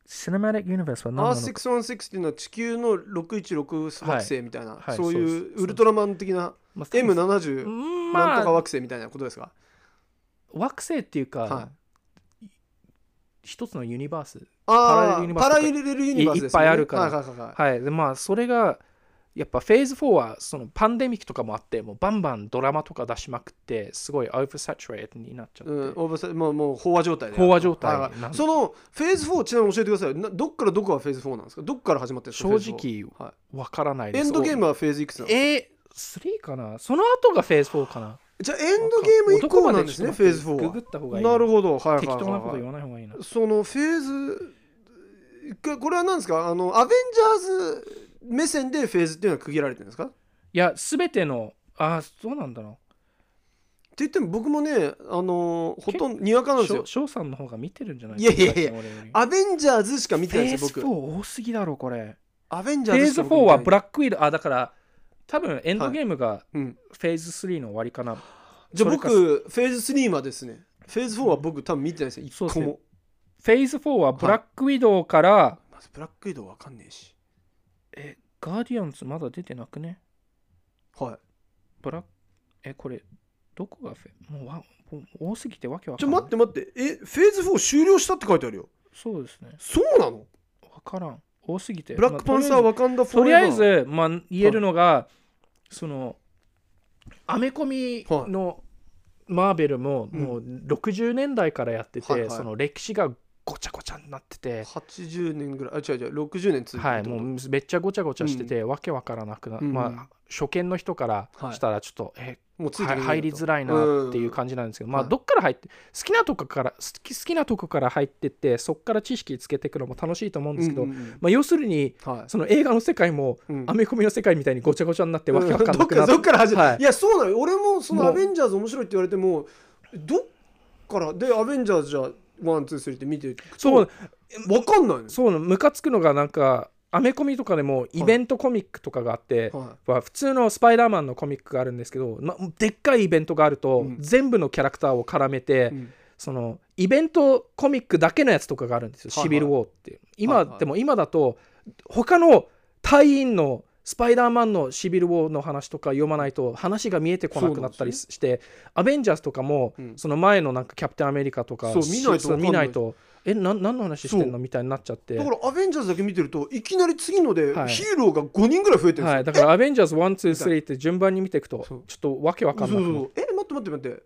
Cinematic Universe は何なのか。R616 っていうのは地球の616惑星みたいな、はい。そういそうです。うウルトラマン的なまあ M70 うんなんとかまあ、惑星みたいなことですか、惑星っていうか、はい。一つのユニバース。ああパパラレラレルユニバースです、ね、いいっぱいあるから。はいはいはいはい。はい。で、まあ、それが、やっぱフェーズ4はそのパンデミックとかもあって、もうバンバンドラマとか出しまくって、すごい oversaturated になっちゃって。うん、オーバーサイもうもう飽和状態で飽和状態そのフェーズ4ちなみに教えてくださいなどっからどこがフェーズ4なんですか？どっから始まってるんですか正直フェーズ4はわからないい、です。エンドゲームはフェーズいくつなんですかえー、3かな？その後がフェーズ4かな？じゃあエンドゲーム以降なんですねフェーズ4ググはった方がいい。なるほどはい適当なことはい言わない方がいいな。そのフェーズここれは何ですかあのアベンジャーズ目線でフェーズっていうのは区切られてるんですか？っていや、すべての、あ、そうなんだな。言っても僕もねあのほとんどにわかなんですよ。翔翔さんの方が見てるんじゃないいやいやいや俺よりアベンジャーズしか見てフェーズないんですよ僕。4多すぎだろ、これ。アベンジフェーズャーズしか僕4はブラックウィード、あ、だから、多分エンドゲームがうん。フェーズ3の終わりかな。じゃあそれか。僕フェーズ3までですね。フェーズ4は僕多分見てないですよ一そうですね。個もフェーズ4はブラックウィドウから、まずブラックウィドウわかんねえし。え、ガーディアンズまだ出てなくね？はい。ブラック、え、これ、どこがフェ？もうわもう多すぎてわけわじゃあかんない。待って待って。えフェーズ4終了したって書いてあるよ。そうですね。そうなの？わからん。多すぎて。ブラックパンサーまあワカンダフォとりあえーエバーず、まあ、言えるのが、その、アメコミのマーベルも、うん。もう60年代からやってて、はいはい。その歴史がごちゃごちゃになってて、80年ぐらいあ違う違う60年続いてるはい、もうめっちゃごちゃごちゃしてて、わけわからなくな、うん。まあ、初見の人からしたらちょっと、えもう入りづらいなっていう感じなんですけど、まあはい。どっから入って好きなとこから好き好きなとこから入ってってそこから知識つけていくのも楽しいと思うんですけど、うんうんうん。まあ、要するにはい。その映画の世界もうん。アメコミの世界みたいにごちゃごちゃになってわけわかんどっかなくなって、どっから始まる、はい。い、やそうなのよ。俺もそのアベンジャーズ面白いって言われてもどっから？でアベンジャーズじゃあワンツースリーって見ていくとそう。わかんないの。そうムカつくのがなんかアメコミとかでもイベントコミックとかがあって、はは普通のスパイダーマンのコミックがあるんですけど、ま、でっかいイベントがあると、うん。全部のキャラクターを絡めて、い、うん。そのイベントコミックだけのやつとかがあるんですよ、はいはい。シビル・ウォーって。今、はいはい。でも今だと他の隊員のスパイダーマンのシビル・ウォーの話とか読まないと話が見えてこなくなったりして、アベンジャーズとかも、うん。その前のなんかキャプテンアメリカとかそう見ないと見ないとえなん何の話してんのみたいになっちゃって。だからアベンジャーズだけ見てるといきなり次のではい。ヒーローが5人ぐらい増えてるんはい、ですよ、だからアベンジャーズ1、2、3って順番に見ていくとちょっとわけわかんなくなる。そうそうえ待って待って待って。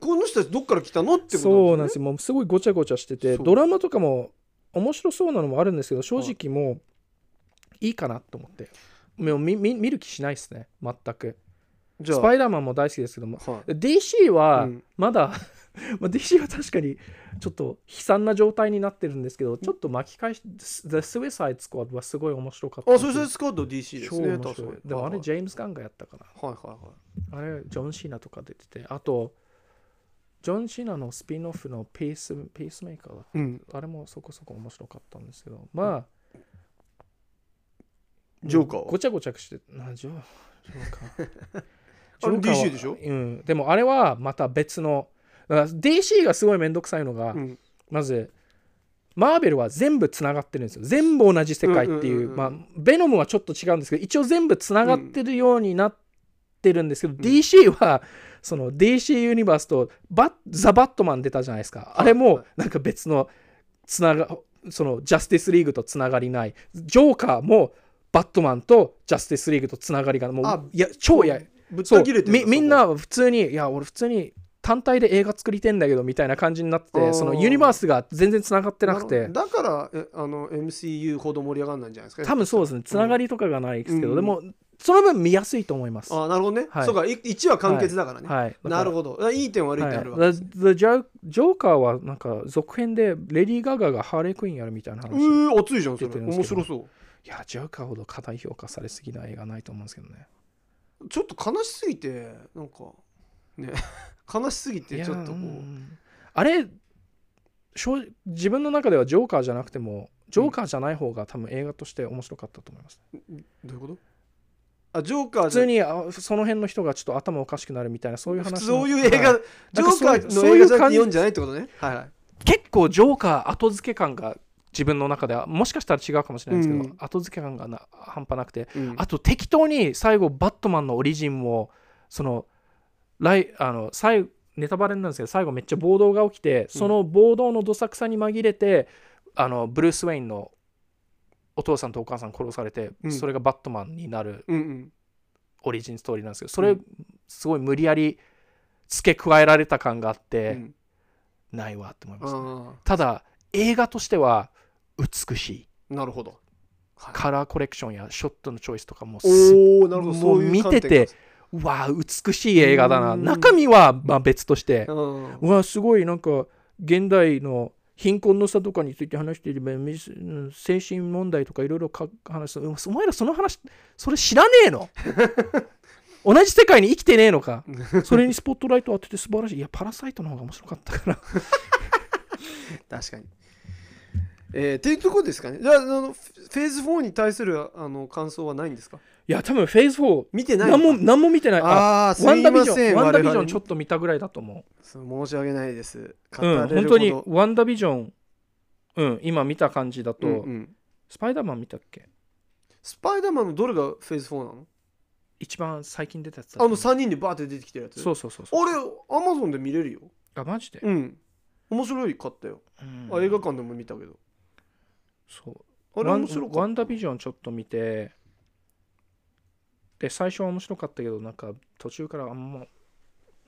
この人たちどっから来たの？ってことそうなんですよ。よもうすごいごちゃごちゃしててドラマとかも面白そうなのもあるんですけど正直もういいかなと思ってもう見見見る気しないですね。全く。じゃあ。スパイダーマンも大好きですけども。はい。DC はうん。まだ、まあ DC は確かにちょっと悲惨な状態になってるんですけどちょっと巻き返し The Suicide Squad はすごい面白かった。あそれそれスカート DC です超ね面白い。確かに。でもあれはい。ジェームズ・ガンがやったかな。はいはいはい。あれジョン・シーナとか出てて。あとジョン・シーナのスピンオフのピースピースメーカーだうん。あれもそこそこ面白かったんですけど。まあジョーカー。はごちゃごちゃしてなジョジョーカージョーカーは DC でしょ？うん。でもあれはまた別のだから DC がすごいめんどくさいのが、うん。まずマーベルは全部つながってるんですよ。全部同じ世界っていう,、うんうんうんうん。まあベノムはちょっと違うんですけど一応全部つながってるようになってるんですけど、DC はその DC ユニバースとバッザ・バットマン出たじゃないですか、あれもなんか別のつながそのジャスティスリーグとつながりない。ジョーカーもバットマンとジャスティスリーグとつながりがもあういや超やぶった切れてるみみんなは普通にいや俺普通に単体で映画作りてんだけどみたいな感じになってそのユニバースが全然つながってなくて。だからえあの MCU ほど盛り上がらないんじゃないですか？多分そうですね。つながりとかがないですけど、うん。でもその分見やすいと思います、あなるほどね、はい。そうか1は完結だからね、はい。なるどほど。いい点悪い点あるわ。けです、The, The Jo- ジョーカーはなんか続編でレディー・ガガがハーレークイーンやるみたいな話うー熱いじゃんそれ。面白そういやジョーカーほど過大評価されすぎな映画ないと思うんですけどね。ちょっと悲しすぎてなんかね 悲しすぎてちょっとこう。うん。あれ自分の中ではジョーカーじゃなくてもジョーカーじゃない方が多分映画として面白かったと思います、どういうこと？あジョーカー普通にあその辺の人がちょっと頭おかしくなるみたいなそういう話の。そういう映画、はいジョーカーのそういう映画じゃ読んじゃないってことね。はいはい。結構ジョーカー後付け感が自分の中ではもしかしたら違うかもしれないですけど、うん。後付け感がな半端なくてうん。あと適当に最後バットマンのオリジンもその来あの最後ネタバレなんですけど最後めっちゃ暴動が起きてその暴動のどさくさに紛れてあのブルース・ウェインのお父さんとお母さん殺されて、うん。それがバットマンになるオリジンストーリーなんですけどそれ、うん。すごい無理やり付け加えられた感があって、うん。ないわって思いました、あただ映画としては美しい。あなるほど、はい。カラーコレクションやショットのチョイスとかもすおおなるほど。もそう見ててうわあ美しい映画だな。うん。中身はまあ別として。うわあすごいなんか現代の貧困の差とかについて話していれば精神問題とかいろいろか話す。うんお前らその話それ知らねえの？同じ世界に生きてねえのか？それにスポットライト当てて素晴らしい。いやパラサイトの方が面白かったから。確かにえー、っていうところですかね。じゃああのフフェーズ4に対するあの感想はないんですか？いや多分フェーズ4見てない何も何も見てない。あああすワンダビいませんジョンワンダビジョ我々ンちょっと見たぐらいだと思う。申し訳ないです。語うん、本当にワンダービジョン、うん、今見た感じだと、うんうん。スパイダーマン見たっけ？スパイダーマンのどれがフェーズ4なの？一番最近出たやつだあの3人でバーって出てきてるやつ？そうそうそうそう。あれアマゾンで見れるよ。あマジで、うん。面白いかったよ、うん。あ映画館でも見たけどそう。あれ面白かった。ワンダービジョンちょっと見てで最初は面白かったけどなんか途中からあんま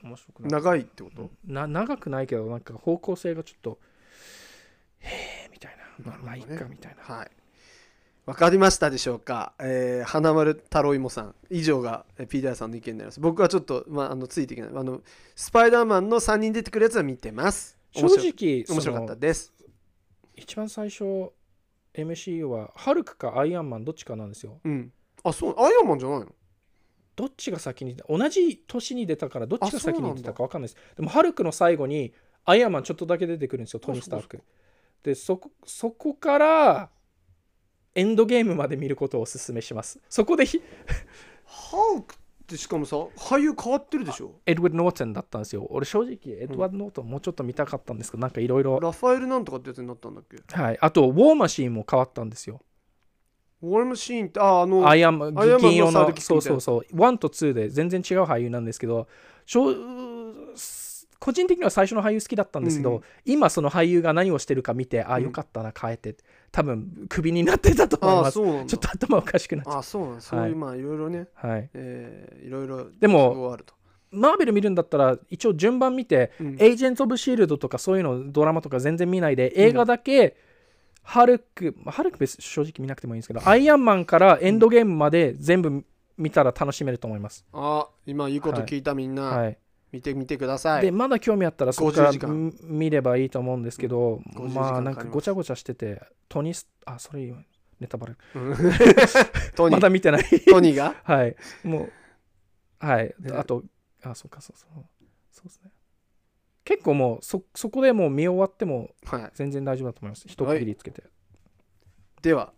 面白くない長いってこと、な長くないけどなんか方向性がちょっとへえみたいな。なるほどね。まあいっかみたいな。はい。わかりましたでしょうか、えー花丸太郎芋さん。以上がえーピーターさんの意見になります。僕はちょっと、まあ、あのついていけない。あのスパイダーマンの3人出てくるやつは見てます。正直面白かったです。一番最初 MCU はハルクかアイアンマンどっちかなんですよ。うん。あそうアイアンマンじゃないの？どっちが先に同じ年に出たからどっちが先に出たか分かんないです。でもハルクの最後にアイアンマンちょっとだけ出てくるんですよトニー・スターそク。でそこそこからエンドゲームまで見ることをお勧めします。そこでひ ハークってしかもさ俳優変わってるでしょ？エドワード・ノートンだったんですよ。俺正直エドワード・ノートンもうちょっと見たかったんですけどなんかいろいろ。ラファエルなんとかってやつになったんだっけ？はい。あとウォーマシーンも変わったんですよ。ウォールマシーンってああのアイアンマンアイアンマンの銀色のそうな。そうそう1と2で全然違う俳優なんですけど個人的には最初の俳優好きだったんですけど、うん。今その俳優が何をしてるか見てあうんよかったな変えて多分クビになってたと思いあますちょっと頭おかしくなっちゃあそうなんだそういうまあいろいろね、うはい。えーいろいろでも都合あると、マーベル見るんだったら一応順番見て、うん。エージェント・オブ・シールドとかそういうのドラマとか全然見ないで映画だけ、ハルクまあハルク別に正直見なくてもいいんですけどアイアンマンからエンドゲームまで全部見たら楽しめると思います、あ今いいこと聞いたみんな、はい見てみてください。でまだ興味あったらそこから50時間み見ればいいと思うんですけど、50時間まあなんかごちゃごちゃしててトニースあそれネタバレ。まだ見てない。トニーが？はい。もうはい。であとあそうかそうそう。そうですね。結構もうそそこでもう見終わってもはい。全然大丈夫だと思います。一区切りつけて。では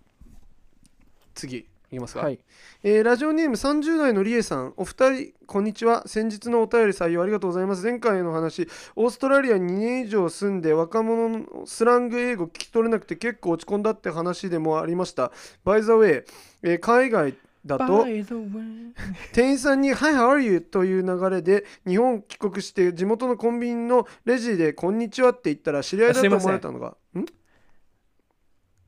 次いきますか、はい。えーラジオネーム30代のりえさん。お二人こんにちは。先日のお便り採用ありがとうございます。前回の話オーストラリアに2年以上住んで若者のスラング英語聞き取れなくて結構落ち込んだって話でもありました。バイザウェイ、えー海外だと店員さんに「Hi, how are you?」という流れで日本帰国して地元のコンビニのレジで「こんにちは」って言ったら知り合いだと思われたのがん。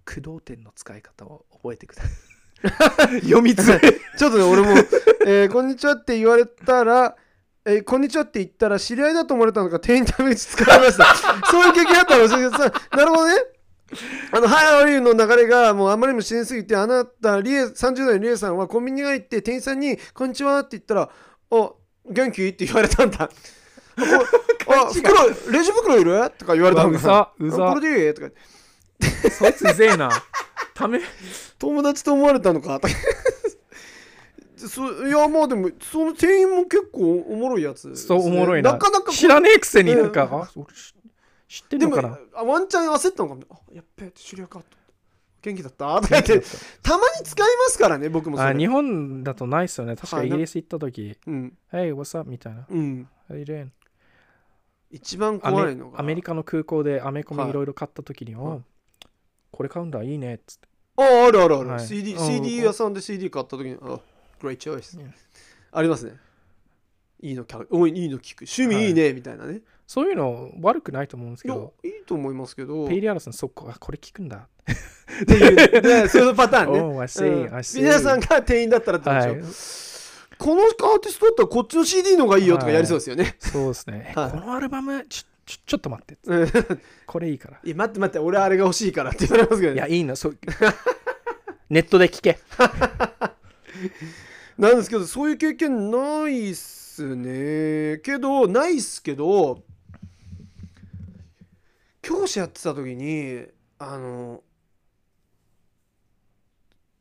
駆動点の使い方を覚えてください 読みづらい。ちょっとね俺も、えーこんにちは」って言われたら「えーこんにちは」って言ったら知り合いだと思われたのか店員のために使いました。そういう経験あったの教えてくなるほどね。あの「Hi, how are you?」の流れがもうあまりにも自然すぎてあなたリエ30代のリエさんはコンビニに入って店員さんに「こんにちは」って言ったら「あ元気?」って言われたんだ。あ袋レジ袋いる？とか言われたんだうざうざあこれでいい？とか。そいつうぜえなため？友達と思われたのか？そいやまあでもその店員も結構おもろいやつね、そうおもろいな。なかなか知らねえくせになんか、うん。あ俺知知ってでもんのかな？あワンチャン焦ったのかも。あやっべ知り合いかと。元気だった？とか言って。た。まに使いますからね僕もそれ。あ日本だとないっすよね。確かはい。イギリス行った時。うん「Hey what's up?」みたいな。うん「Hey Ren 一番怖いのが。アメリカの空港でアメコはい。ミいろいろ買った時に、はい。おこれ買うんだいいねっつって。ああるあるある、はい。CD, うん。CD 屋さんで CD 買った時にあ Great choice、うん。ありますね。いいの聞くおいいいの聞く。趣味い。いね、みたいなね。そういうの悪くないと思うんですけど。いいと思いますけど。ペイリアラさんそこあこれ聞くんだ。っていうね そういうパターンね。Oh I see、うん。I see 皆さんが店員だったらってこでしょ、このアーティストだったらこっちの CD の方がいいよとかやりそうですよね、そうですね、はい。このアルバムちょちょちょっと待って。う んこれいいから。いや待って待って俺あれが欲しいからって言われますけど。ねいやいいの。そう。ネットで聞け。なんですけどそういう経験ないっすね。けどないっすけど教師やってた時にあの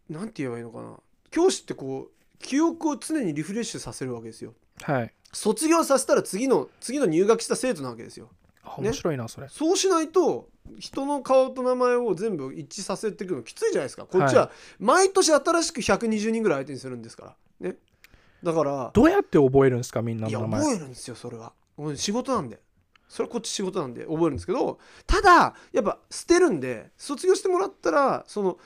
なんて言えばいいのかな。教師ってこう記憶を常にリフレッシュさせるわけですよ。はい卒業させたら次の次の入学した生徒なわけですよ。あ面白いなそれ。そうしないと人の顔と名前を全部一致させていくのきついじゃないですか。こっちは毎年新しく120人ぐらい相手にするんですから。ね。だからどうやって覚えるんですかみんなの名前。覚えるんですよそれは。仕事なんで。それはこっち仕事なんで覚えるんですけどただやっぱ捨てるんで卒業してもらったらその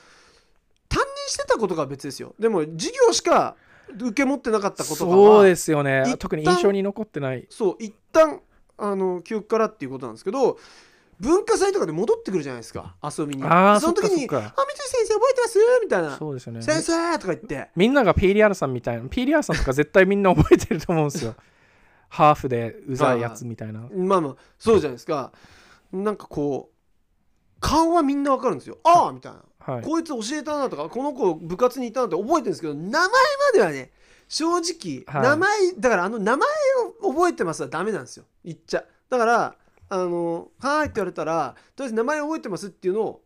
担任してたことが別ですよ。でも授業しか受け持ってなかったこととかはそうですよね。特に印象に残ってない。そう一旦あの記憶からっていうことなんですけど文化祭とかで戻ってくるじゃないですか。遊びに。あーその時に「そっかそっか。あ三井先生覚えてます?」みたいな。そうですよね「先生!」とか言って。みんながピーリアルさんみたいな。ピーリアルさんとか絶対みんな覚えてると思うんですよ。ハーフでうざいやつみたいな。まあまあそうじゃないですか。なんかこう顔はみんなわかるんですよ。ああみたいな、はい。こいつ教えたなとかこの子部活にいたなって覚えてるんですけど名前まではね正直、はい。名前だからあの名前を覚えてますはダメなんですよ。言っちゃ。だからあの「はーい」って言われたらとりあえず名前覚えてますっていうのを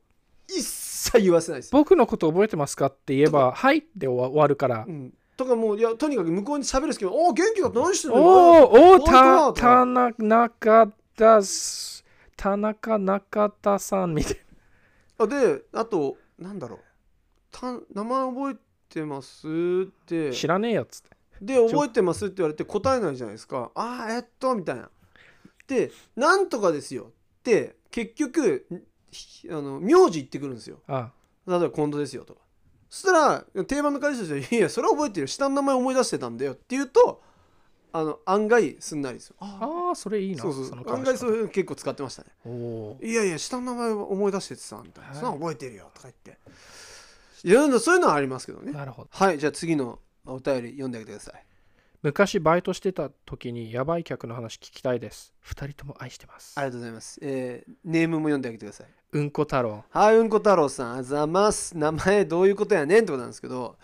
一切言わせないです、僕のこと覚えてますかって言えば「はい」って終わるから。うん、とかもういやとにかく向こうに喋る隙間「おお元気だった。何してるの？おーおた田中田す田中中田さんみたいあであとなんだろう。た名前覚えてます？って。な知らねえやつって。で覚えてますって言われて答えないじゃないですか。ああえっとみたいな。でなんとかですよ。って結局ひあの名字言ってくるんですよ。あ例えば近藤ですよと。かそしたら定番の彼氏として「いやそれは覚えてるよ。下の名前思い出してたんだよ」って言うとあの案外すんなりですよあああそれいいなそうそう。案外そういうの結構使ってましたね。おおいやいや下の名前思い出しててさみたいな、はい。そんなの覚えてるよとか言って。いやそういうのはありますけどね。なるほど。はいじゃあ次のお便り読んであげてください。昔バイトしてた時にやばい客の話聞きたいです。二人とも愛してます。ありがとうございます、えーネームも読んであげてください。うんこ太郎。はいうんこ太郎さん。あざます。名前どういうことやねんってことなんですけど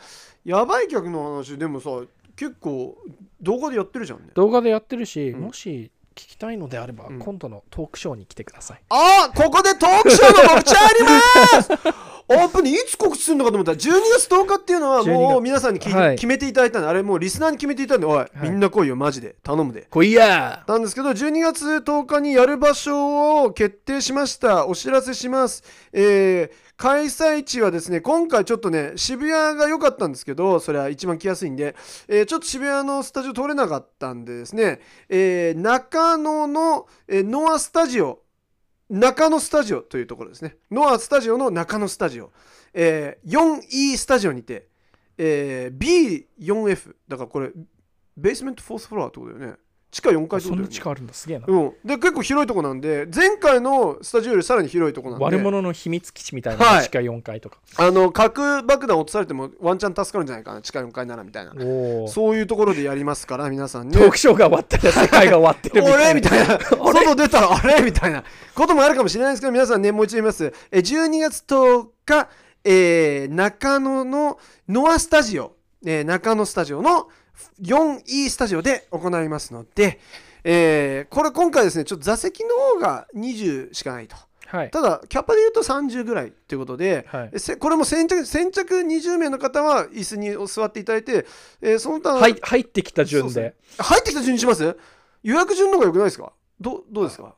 やばい客の話でもさ結構動画でやってるじゃんね。動画でやってるし、うん。もし聞きたいのであれば、うん。今度のトークショーに来てください。あここでトークショーの告知ありますオープンにいつ告知するのかと思ったら12月10日っていうのは12もう月皆さんにき、はい。決めていただいたんであれもうリスナーに決めていただいておい、みんな来いよマジで。頼むで。来いや。なんですけど12月10日にやる場所を決定しました。お知らせします、えー開催地はですね今回ちょっとね渋谷が良かったんですけどそれは一番来やすいんで、えーちょっと渋谷のスタジオ通れなかったんでですね、えー中野の、えーノアスタジオ中野スタジオというところですね。ノアスタジオの中野スタジオ、えー 4E スタジオにて、えー B4F だからこれベースメントフォースフロアってことだよね。地下4階ってそことね。んな力あるんだ。すげえな、うん、で結構広いとこなんで前回のスタジオよりさらに広いとこなんで。悪者の秘密基地みたいな、はい。地下4階とか。あの核爆弾落とされてもワンチャン助かるんじゃないかな地下4階ならみたいな。そういうところでやりますから皆さんね。トークショーが終わったら世界が終わってるみたいな。俺みたいな。外出たらあれ？みたいな。こともあるかもしれないですけど皆さんねもう一度言います。え12月10日、えー中野のノアスタジオ、えー中野スタジオの 4E スタジオで行いますので、えーこれ今回ですねちょっと座席の方が20しかないと。はい。ただキャパで言うと30ぐらいということで、はい。これも先着先着20名の方は椅子に座っていただいて、えーその他はい入ってきた順で。入ってきた順にします？予約順の方が良くないですか？どうどうですか？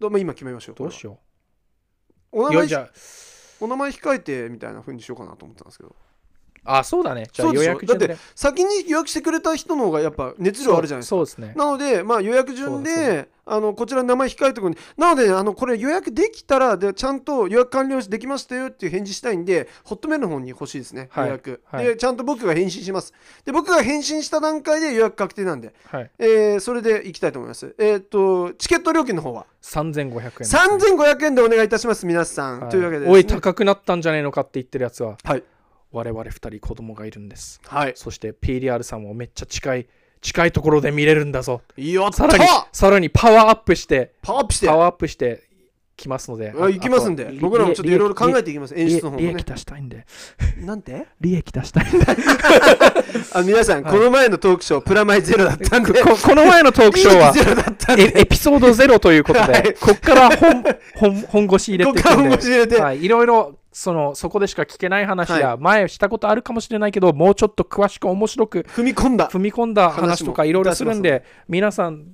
どうまあ、今決めましょう。どうしよお名前うお名前控えてみたいな風にしようかなと思ってたんですけどああそうだね。じゃあ予約順で。だ先に予約してくれた人の方がやっぱ熱量あるじゃないですか。そうですね。なので、まあ、予約順であのこちらの名前控えておくんで。なのであのこれ予約できたらでちゃんと予約完了できましたよっていう返事したいんでホットメールの方に欲しいですね、はい。予約、はい。でちゃんと僕が返信します。で僕が返信した段階で予約確定なんで、はい。えーそれで行きたいと思います。えっ、とチケット料金の方は？3500円3500円でお願いいたします皆さん、はい。というわけで。ねおい高くなったんじゃねえのかって言ってるやつは。はい我々2人子供がいるんです。はい。そして PDR さんもめっちゃ近い近いところで見れるんだぞ。やったさらにさらにパワーアップしてパワーアップして？パワーアップしてきますので。あ行きますんで。僕らもちょっといろいろ考え利ていきます。演出の方もね。利益出したいんで。なんて？利益出したいんで。あ皆さん、この前のトークショープラマイゼロだったんで。ここの前のトークショーはエエピソードゼロということで、はい。こっから本 本本腰入れて本腰入れて。はい、いろいろそのそこでしか聞けない話や、前したことあるかもしれないけどもうちょっと詳しく面白く踏み込んだ踏み込んだ話とかいろいろするんで皆さん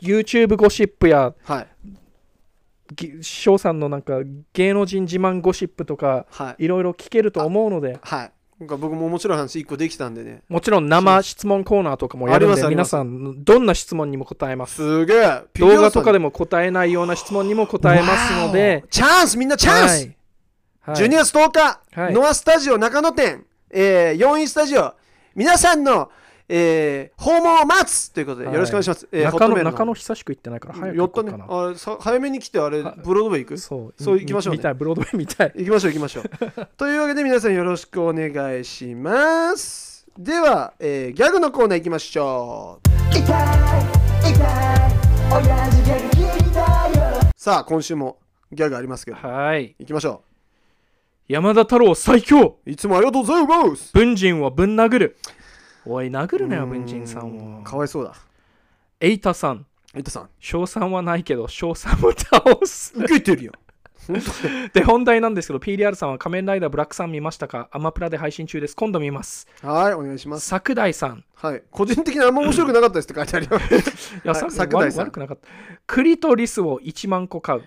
YouTube ゴシップやはい。ぎ翔さんのなんか芸能人自慢ゴシップとかはい。いろいろ聞けると思うのではい。なんか僕も面白い話一個できたんでね。もちろん生質問コーナーとかもやるんで皆さんどんな質問にも答えます。すげえ。動画とかでもも答えないような質問にも答えますのでチャンスみんなチャンス、はいはい。12月10日、はい。ノアスタジオ中野店、えー、4位スタジオ。皆さんの、えー訪問を待つということではい。よろしくお願いします、えー中野中野久しく行ってないから早くかな。あれさ早めに来てあれはブロードウェイ行く？そう。そう行きましょうね。見たいブロードウェイ見たい。行きましょう行きましょう。というわけで皆さんよろしくお願いします。では、えーギャグのコーナー行きましょう。さあ今週もギャグありますけどはい行きましょ山田太郎最強。ういつもありがとうございます。文人をぶん殴る。おい殴るなよ文人さんを。かわいそうだ。エイタさん。エイトさん。賞賛はないけど賞賛を倒す。受けてるよ。で本題なんですけど PDR さんは仮面ライダーブラックさん見ましたか？アマプラで配信中です。今度見ます。はいお願いします。桜大さん。はい。個人的にあんま面白くなかったですって書いてあるよ いや、はいさ桜井さん。悪悪くなかった。クリトリスを1万個買う。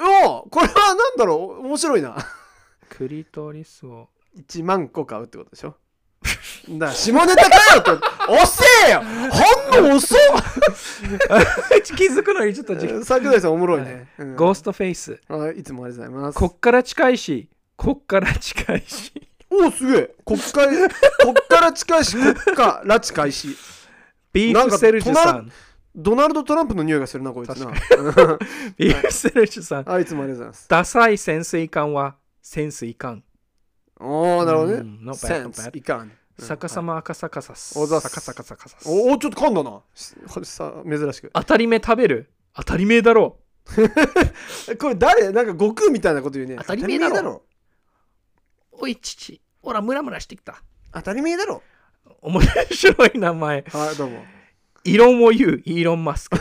おおこれはなんだろう？面白いなクリトリスを。1万個買うってことでしょ？だから下ネタかよって遅えよ！ほんの遅っ！気づくのにちょっと時間。桜井さんおもろいね、うん。ゴーストフェイス。はいいつもありがとうございます。こっから近いし。こっから近いし。おおすげえ！国会国から近いし国家拉致開始ビなんかーフセルジュさん。ドナルド・トランプの匂いがするなこいつな。ビーフセルジュさん。あいつもありがとうございます。ダサい潜水艦は潜水艦。おおなるほどね。センス bad いかん。逆さま赤逆さす。おざっす。逆さ逆さす。おおちょっと噛んだな。さ 珍しく。当たり目食べる？当たり前だろ。え これ誰？なんか悟空みたいなこと言うね。当たり前だろ。おい父。ほらムラムラしてきた。当たり前だろ。面白い名前。はいどうも。イロンを言うイーロン・マスク。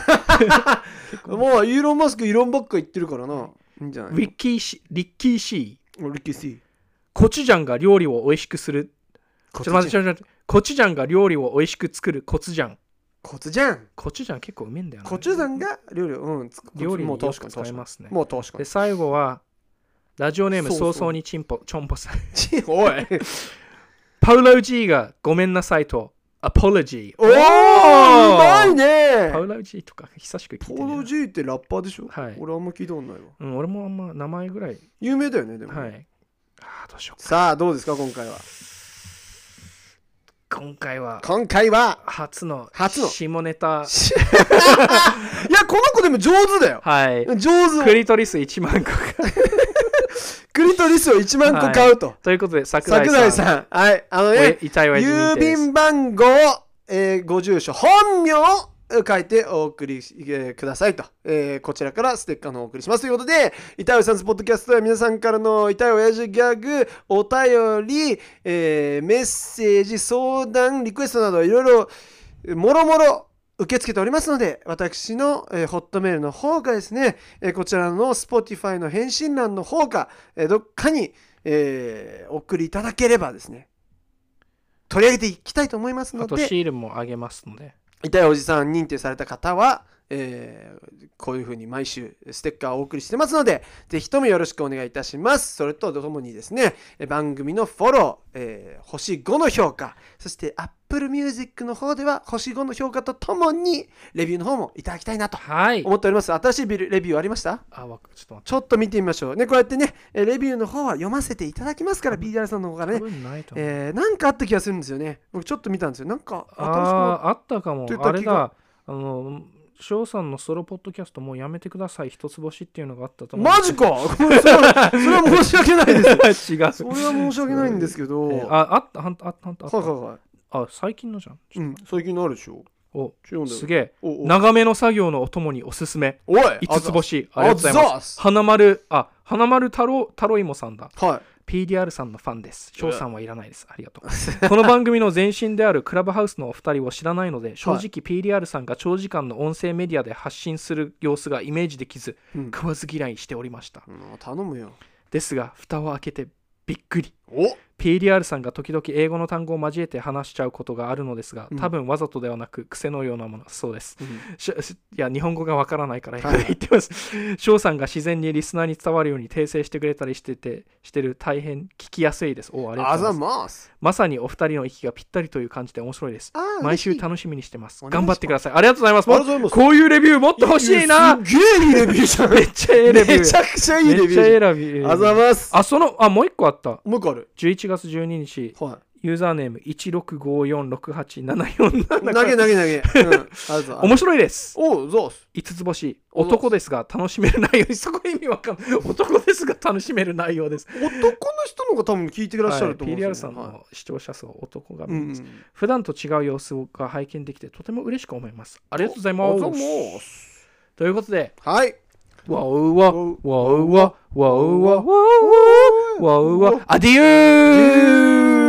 もうイーロン・マスクイーロンばっか言ってるからな。いいんじゃないリッキーシリッキー・シーおリッキー・シーコチュジャンが料理を美味しくする。コチュジャン？が料理を美味しく作るコツジャン。コツじゃんコチュジャン結構うめえんだよなコチュジャンが料理をうんつ料理によく使えますね。もう確か。で最後はラジオネーム早々にチンポチョンポさん。に おい。パウラウジーがごめんなさいとアポロジーおおうまいね!パウラーとか久しく聞いてるポード G ってラッパーでしょ?はい。俺あんま聞いたことないわ。うん、俺もあんま名前ぐらい。有名だよねでもね。はい。あーどうしようさあどうですか今回は？今回は。今回は？初の初の？下ネタ。し いやこの子でも上手だよ。はい。上手。クリトリス1万個クリトリスを1万個買うと。ということで桜井さん。さん。はい。あのおね遺体は郵便番号、えーご住所本名を書いてお送り、えーくださいと、えーこちらからステッカーのお送りしますということで板尾さんズポッドキャストでは皆さんからの痛い親父ギャグお便り、えーメッセージ相談リクエストなどいろいろもろもろ受け付けておりますので私の、えーホットメールの方がですね、えーこちらの Spotify の返信欄の方か、えーどっかに、えーお送りいただければですね取り上げていきたいと思いますあとのでシールもあげますので。痛いおじさん認定された方は、えーこういうふうに毎週ステッカーをお送りしてますのでぜひともよろしくお願いいたします。それとともにですねえ番組のフォロー、えー星5の評価そして Apple Music の方では星5の評価とともにレビューの方もいただきたいなとはい。思っております。新しいビルレビューありました？あわちょっとちょっと見てみましょう。ねこうやってねえレビューの方は読ませていただきますから BDR さんの方から多ねえーなんかあった気がするんですよね。僕ちょっと見たんですよ。なんかあったかも。あれだ。あの翔さんのソロポッドキャストもうやめてください。一つ星っていうのがあったと思うマジか。それは申し訳ないです。違う。それは申し訳ないんですけど、えーはああったあったあったあった。いはいはいあ最近のじゃん。うん、最近のあるでしょ。お違うんだよすげえ。おお長めの作業のお供におすすめ。おい5つ星あありがとうございまあざっす。す花丸あ花丸太郎太郎芋さんだ。はい。PDR さんのファンです。翔さんはいらないです。ありがとう。この番組の前身であるクラブハウスのお二人を知らない。ので正直 PDR さんが長時間の音声メディアで発信する様子がイメージできずうん。食わず嫌いしておりました。うん頼むよ。ですが蓋を開けてびっくり。お PDR さんが時々英語の単語を交えて話しちゃうことがあるのですがうん。多分わざとではなく癖のようなもの。そうですうんいや日本語がわからないからはい。言ってます。翔さんが自然にリスナーに伝わるように訂正してくれたりしててしてる大変聞きやすいです。おありがあとうございます。ざまさにお二人の息がぴったりという感じで面白いです。毎週楽しみにしてます。頑張ってください。ありがとうございます。こういうレビューもっと欲しいな。すっげえいいレビューじゃん。めっちゃええレビュー。めちゃくちゃいいレビューめっちゃええじレビュー。あざます。あそのあもう一個あった。もう一個ある？11月12日。はユーザーネーム165468747い投げ投げ投げ。うん。面白いです。おうゾウス。5つ星。お男ですが楽しめる内容。そこ意味わかんない。男ですが楽しめる内容です。男の人の方が多分聞いてらっしゃると思うん PDR ですよね。はい。さんの視聴者数男がうん見ます、普段と違う様子が拝見できてとても嬉しく思います。ありがとうございます。ということで。はい。わうわ。わうわうわ。わうわ。わうわわうわアディュー